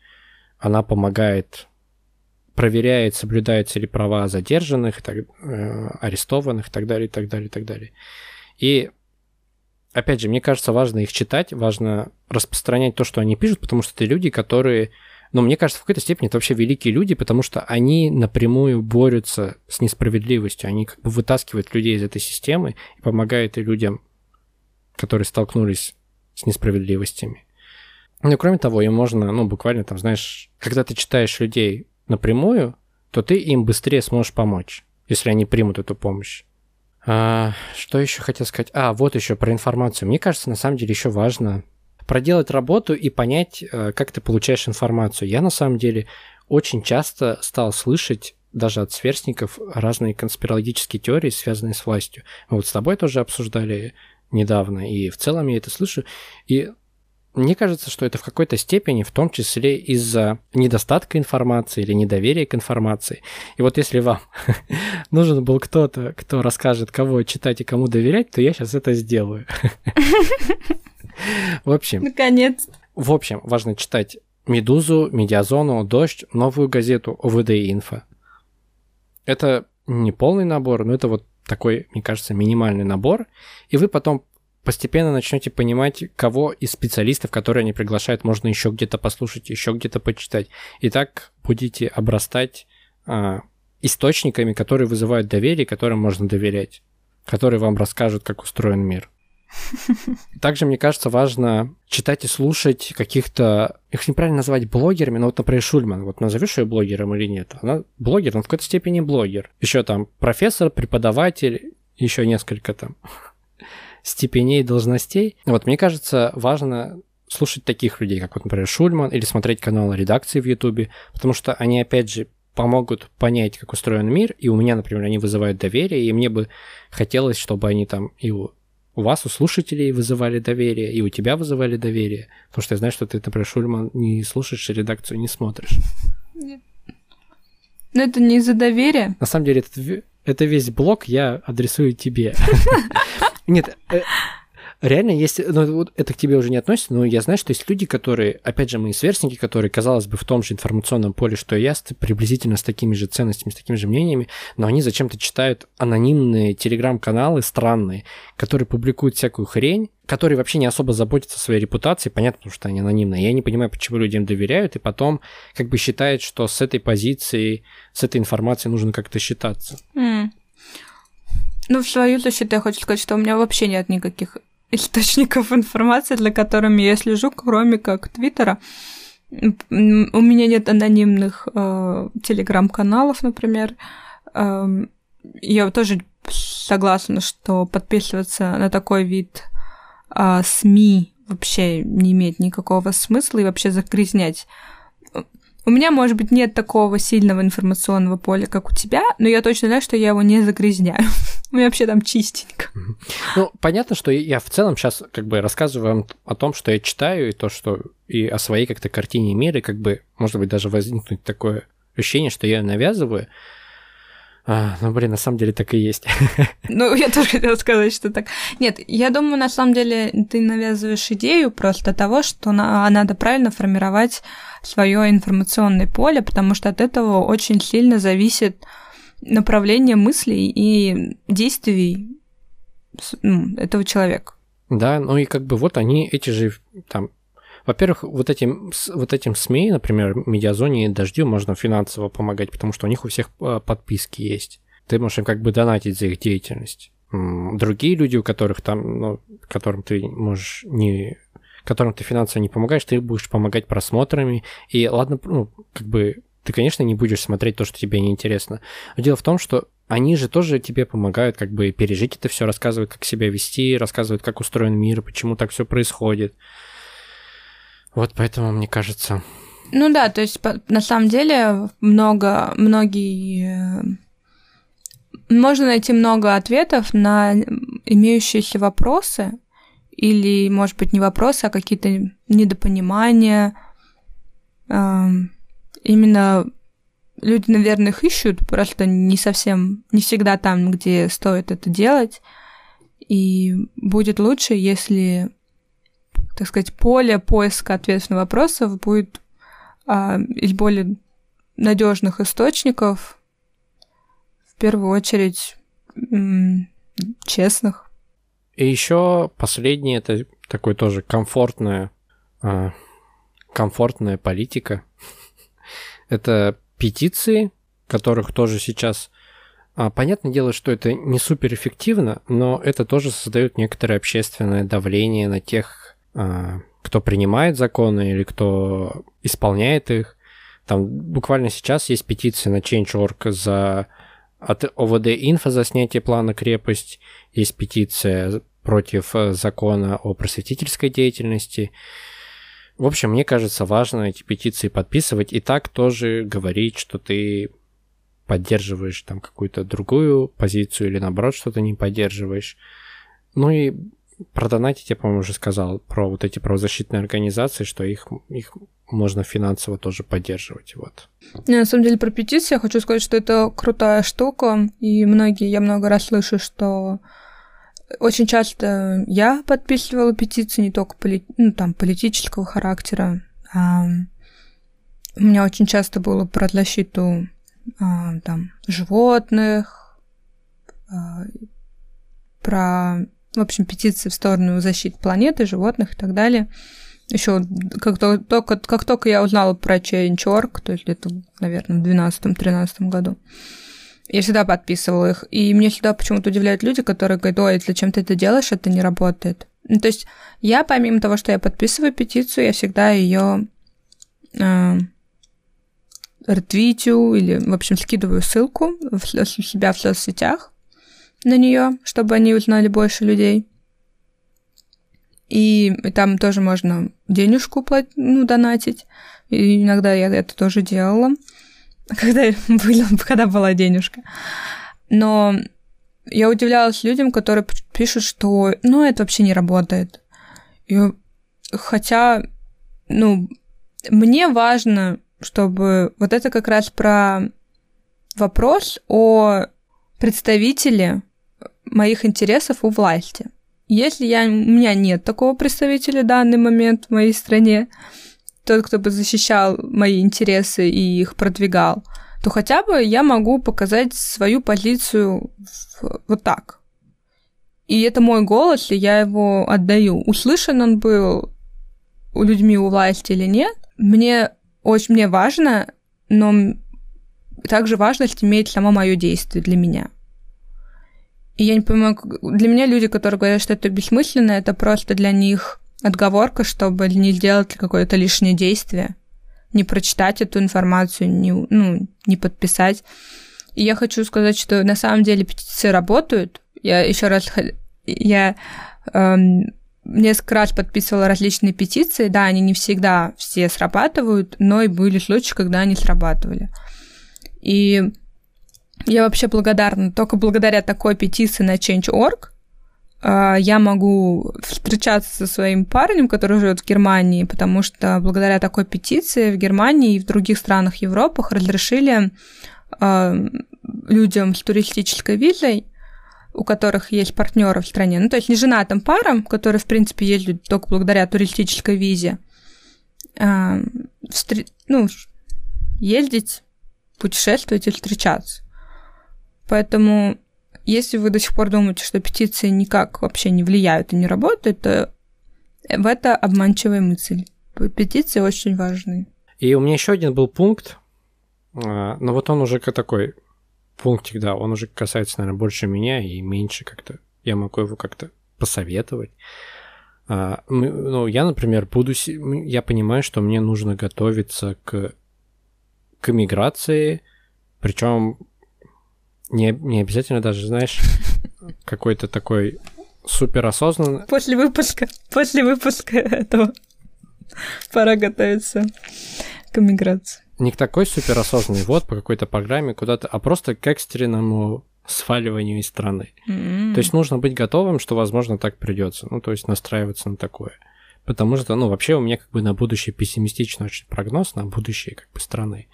Она помогает, проверяет, соблюдаются ли права задержанных, так, э, арестованных и так далее, и так далее, и так далее. И опять же, мне кажется, важно их читать, важно распространять то, что они пишут, потому что это люди, которые но мне кажется, в какой-то степени это вообще великие люди, потому что они напрямую борются с несправедливостью, они как бы вытаскивают людей из этой системы и помогают и людям, которые столкнулись с несправедливостями. Ну, кроме того, им можно, ну, буквально там, знаешь, когда ты читаешь людей напрямую, то ты им быстрее сможешь помочь, если они примут эту помощь. А, что еще хотел сказать? А, вот еще про информацию. Мне кажется, на самом деле еще важно проделать работу и понять, э, как ты получаешь информацию. Я на самом деле очень часто стал слышать даже от сверстников разные конспирологические теории, связанные с властью. Мы вот с тобой тоже обсуждали недавно, и в целом я это слышу. И мне кажется, что это в какой-то степени, в том числе из-за недостатка информации или недоверия к информации. И вот если вам нужен был кто-то, кто расскажет, кого читать и кому доверять, то я сейчас это сделаю. В общем... Наконец. В общем, важно читать «Медузу», «Медиазону», «Дождь», новую газету ОВД Инфо. Это не полный набор, но это вот такой, мне кажется, минимальный набор. И вы потом постепенно начнете понимать, кого из специалистов, которые они приглашают, можно еще где-то послушать, еще где-то почитать. И так будете обрастать а, источниками, которые вызывают доверие, которым можно доверять, которые вам расскажут, как устроен мир. Также, мне кажется, важно читать и слушать каких-то... Их неправильно называть блогерами, но вот, например, Шульман. Вот назовешь ее блогером или нет? Она блогер, но в какой-то степени блогер. Еще там профессор, преподаватель, еще несколько там степеней, должностей. Вот мне кажется, важно слушать таких людей, как вот, например, Шульман, или смотреть каналы редакции в Ютубе, потому что они, опять же, помогут понять, как устроен мир, и у меня, например, они вызывают доверие, и мне бы хотелось, чтобы они там и у у вас, у слушателей вызывали доверие, и у тебя вызывали доверие. Потому что я знаю, что ты, например, Шульман, не слушаешь редакцию, не смотришь. Нет. Но это не из-за доверия. На самом деле, это, это весь блок я адресую тебе. Нет, э, реально есть, ну, вот это к тебе уже не относится, но я знаю, что есть люди, которые, опять же, мои сверстники, которые, казалось бы, в том же информационном поле, что и я, приблизительно с такими же ценностями, с такими же мнениями, но они зачем-то читают анонимные телеграм-каналы странные, которые публикуют всякую хрень, которые вообще не особо заботятся о своей репутации, понятно, потому что они анонимные. Я не понимаю, почему людям доверяют, и потом как бы считают, что с этой позицией, с этой информацией нужно как-то считаться. Mm. Ну, в свою защиту я хочу сказать, что у меня вообще нет никаких источников информации, для которыми я слежу, кроме как Твиттера. У меня нет анонимных э, телеграм-каналов, например. Э, я тоже согласна, что подписываться на такой вид э, СМИ вообще не имеет никакого смысла и вообще загрязнять у меня, может быть, нет такого сильного информационного поля, как у тебя, но я точно знаю, что я его не загрязняю. У меня вообще там чистенько. Ну, понятно, что я в целом сейчас как бы рассказываю вам о том, что я читаю, и то, что и о своей как-то картине мира, и как бы, может быть, даже возникнуть такое ощущение, что я навязываю. А, ну, блин, на самом деле так и есть. Ну, я тоже хотела сказать, что так. Нет, я думаю, на самом деле ты навязываешь идею просто того, что на, надо правильно формировать свое информационное поле, потому что от этого очень сильно зависит направление мыслей и действий ну, этого человека. Да, ну и как бы вот они, эти же там во-первых, вот этим, вот этим СМИ, например, Медиазоне и Дождю можно финансово помогать, потому что у них у всех а, подписки есть. Ты можешь им как бы донатить за их деятельность. Другие люди, у которых там, ну, которым ты можешь не которым ты финансово не помогаешь, ты будешь помогать просмотрами. И ладно, ну, как бы ты, конечно, не будешь смотреть то, что тебе неинтересно. Но дело в том, что они же тоже тебе помогают как бы пережить это все, рассказывают, как себя вести, рассказывают, как устроен мир, почему так все происходит. Вот поэтому, мне кажется... Ну да, то есть на самом деле много, многие... Можно найти много ответов на имеющиеся вопросы, или, может быть, не вопросы, а какие-то недопонимания. Именно люди, наверное, их ищут, просто не совсем, не всегда там, где стоит это делать. И будет лучше, если так сказать, поле поиска ответов на вопросов будет а, из более надежных источников, в первую очередь честных. И еще последнее это такой тоже комфортная, а, комфортная политика. это петиции, которых тоже сейчас а, Понятное дело, что это не супер эффективно, но это тоже создает некоторое общественное давление на тех, кто принимает законы или кто исполняет их. Там буквально сейчас есть петиция на Change.org за от ОВД Инфо за снятие плана крепость, есть петиция против э, закона о просветительской деятельности. В общем, мне кажется, важно эти петиции подписывать и так тоже говорить, что ты поддерживаешь там какую-то другую позицию или наоборот что-то не поддерживаешь. Ну и про донатить я, по-моему, уже сказал, про вот эти правозащитные организации, что их, их можно финансово тоже поддерживать, вот. Не, на самом деле про петиции я хочу сказать, что это крутая штука, и многие, я много раз слышу, что очень часто я подписывала петиции не только поли... ну, там, политического характера, а у меня очень часто было про защиту а, там, животных, а, про, в общем, петиции в сторону защиты планеты, животных и так далее. Еще как только, как только я узнала про Change.org, то есть где-то, наверное, в 2012-2013 году, я всегда подписывала их. И мне всегда почему-то удивляют люди, которые говорят, ой, зачем ты это делаешь, это не работает. Ну, то есть я, помимо того, что я подписываю петицию, я всегда ее э, ретвитю или, в общем, скидываю ссылку в себя в соцсетях на нее, чтобы они узнали больше людей. И, там тоже можно денежку платить, ну, донатить. И иногда я это тоже делала когда, когда была денежка. Но я удивлялась людям, которые пишут, что ну, это вообще не работает. И, хотя, ну, мне важно, чтобы вот это как раз про вопрос о представителе моих интересов у власти. Если я, у меня нет такого представителя в данный момент в моей стране, тот, кто бы защищал мои интересы и их продвигал, то хотя бы я могу показать свою позицию вот так. И это мой голос, и я его отдаю. Услышан он был у людьми у власти или нет, мне очень мне важно, но также важность имеет само мое действие для меня. И я не понимаю, для меня люди, которые говорят, что это бессмысленно, это просто для них отговорка, чтобы не сделать какое-то лишнее действие, не прочитать эту информацию, не, ну, не подписать. И я хочу сказать, что на самом деле петиции работают. Я еще раз я эм, несколько раз подписывала различные петиции. Да, они не всегда все срабатывают, но и были случаи, когда они срабатывали. И я вообще благодарна только благодаря такой петиции на Change.org, а, я могу встречаться со своим парнем, который живет в Германии, потому что благодаря такой петиции в Германии и в других странах Европы разрешили а, людям с туристической визой, у которых есть партнеры в стране, ну то есть не женатым парам, которые в принципе ездят только благодаря туристической визе, а, ну, ездить, путешествовать и встречаться. Поэтому если вы до сих пор думаете, что петиции никак вообще не влияют и не работают, то в это обманчивая мысль. Петиции очень важны. И у меня еще один был пункт, а, но вот он уже такой пунктик, да, он уже касается, наверное, больше меня и меньше как-то. Я могу его как-то посоветовать. А, ну, я, например, буду... Я понимаю, что мне нужно готовиться к, к миграции, причем не, не обязательно даже, знаешь, какой-то такой суперосознанный. После выпуска, после выпуска этого пора готовиться к миграции. Не к такой суперосознанный вот по какой-то программе куда-то, а просто к экстренному сваливанию из страны. Mm-hmm. То есть нужно быть готовым, что, возможно, так придется. Ну, то есть настраиваться на такое. Потому что, ну, вообще у меня как бы на будущее пессимистичный очень прогноз на будущее как бы страны.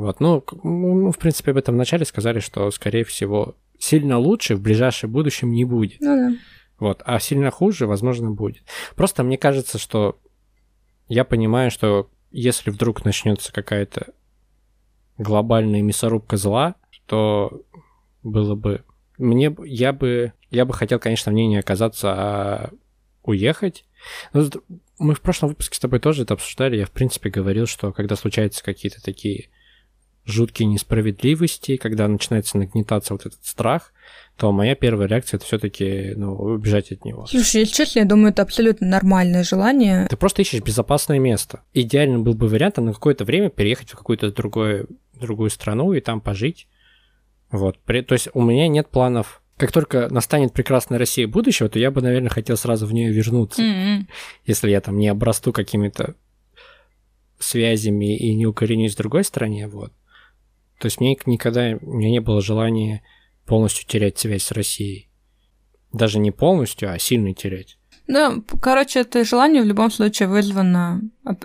Вот, ну, ну, в принципе, об этом вначале сказали, что, скорее всего, сильно лучше в ближайшем будущем не будет. Ну да. Вот, а сильно хуже, возможно, будет. Просто мне кажется, что я понимаю, что если вдруг начнется какая-то глобальная мясорубка зла, то было бы... Мне я бы... Я бы хотел, конечно, в ней не оказаться, а уехать. Но мы в прошлом выпуске с тобой тоже это обсуждали. Я, в принципе, говорил, что когда случаются какие-то такие жуткие несправедливости, когда начинается нагнетаться вот этот страх, то моя первая реакция это все-таки ну, убежать от него. Слушай, если честно, я думаю, это абсолютно нормальное желание. Ты просто ищешь безопасное место. Идеально был бы вариант на какое-то время переехать в какую-то другое, другую страну и там пожить. Вот. То есть у меня нет планов как только настанет прекрасная Россия будущего, то я бы, наверное, хотел сразу в нее вернуться. Mm-hmm. Если я там не обрасту какими-то связями и не укоренюсь в другой стране, вот. То есть мне никогда у меня не было желания полностью терять связь с Россией. Даже не полностью, а сильно терять. Ну, короче, это желание в любом случае вызвано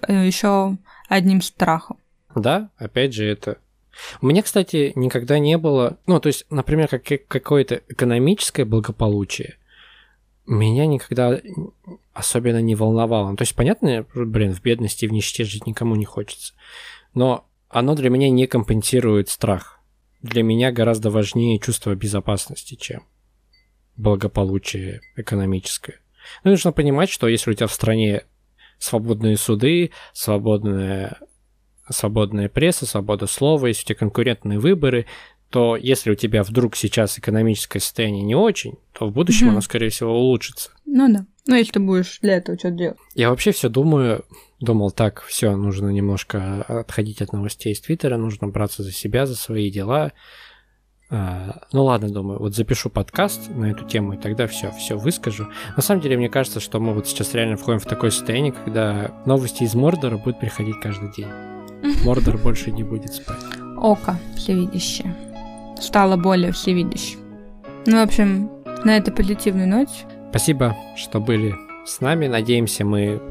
э, еще одним страхом. Да, опять же, это... У меня, кстати, никогда не было... Ну, то есть, например, как какое-то экономическое благополучие меня никогда особенно не волновало. То есть, понятно, блин, в бедности, в нищете жить никому не хочется. Но оно для меня не компенсирует страх. Для меня гораздо важнее чувство безопасности, чем благополучие экономическое. Ну, нужно понимать, что если у тебя в стране свободные суды, свободная, свободная пресса, свобода слова, если у тебя конкурентные выборы, то если у тебя вдруг сейчас экономическое состояние не очень, то в будущем mm-hmm. оно, скорее всего, улучшится. Ну да. Ну, если ты будешь для этого что-то делать. Я вообще все думаю, думал, так, все, нужно немножко отходить от новостей из Твиттера, нужно браться за себя, за свои дела. А, ну ладно, думаю, вот запишу подкаст на эту тему, и тогда все, все выскажу. На самом деле, мне кажется, что мы вот сейчас реально входим в такое состояние, когда новости из Мордора будут приходить каждый день. Мордор больше не будет спать. Око всевидящее. Стало более всевидящим. Ну, в общем, на этой позитивной ноте. Спасибо, что были с нами. Надеемся, мы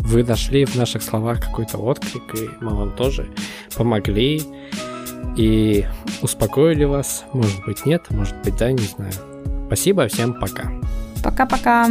вы нашли в наших словах какой-то отклик, и мы вам тоже помогли и успокоили вас. Может быть, нет, может быть, да, не знаю. Спасибо, всем пока. Пока-пока.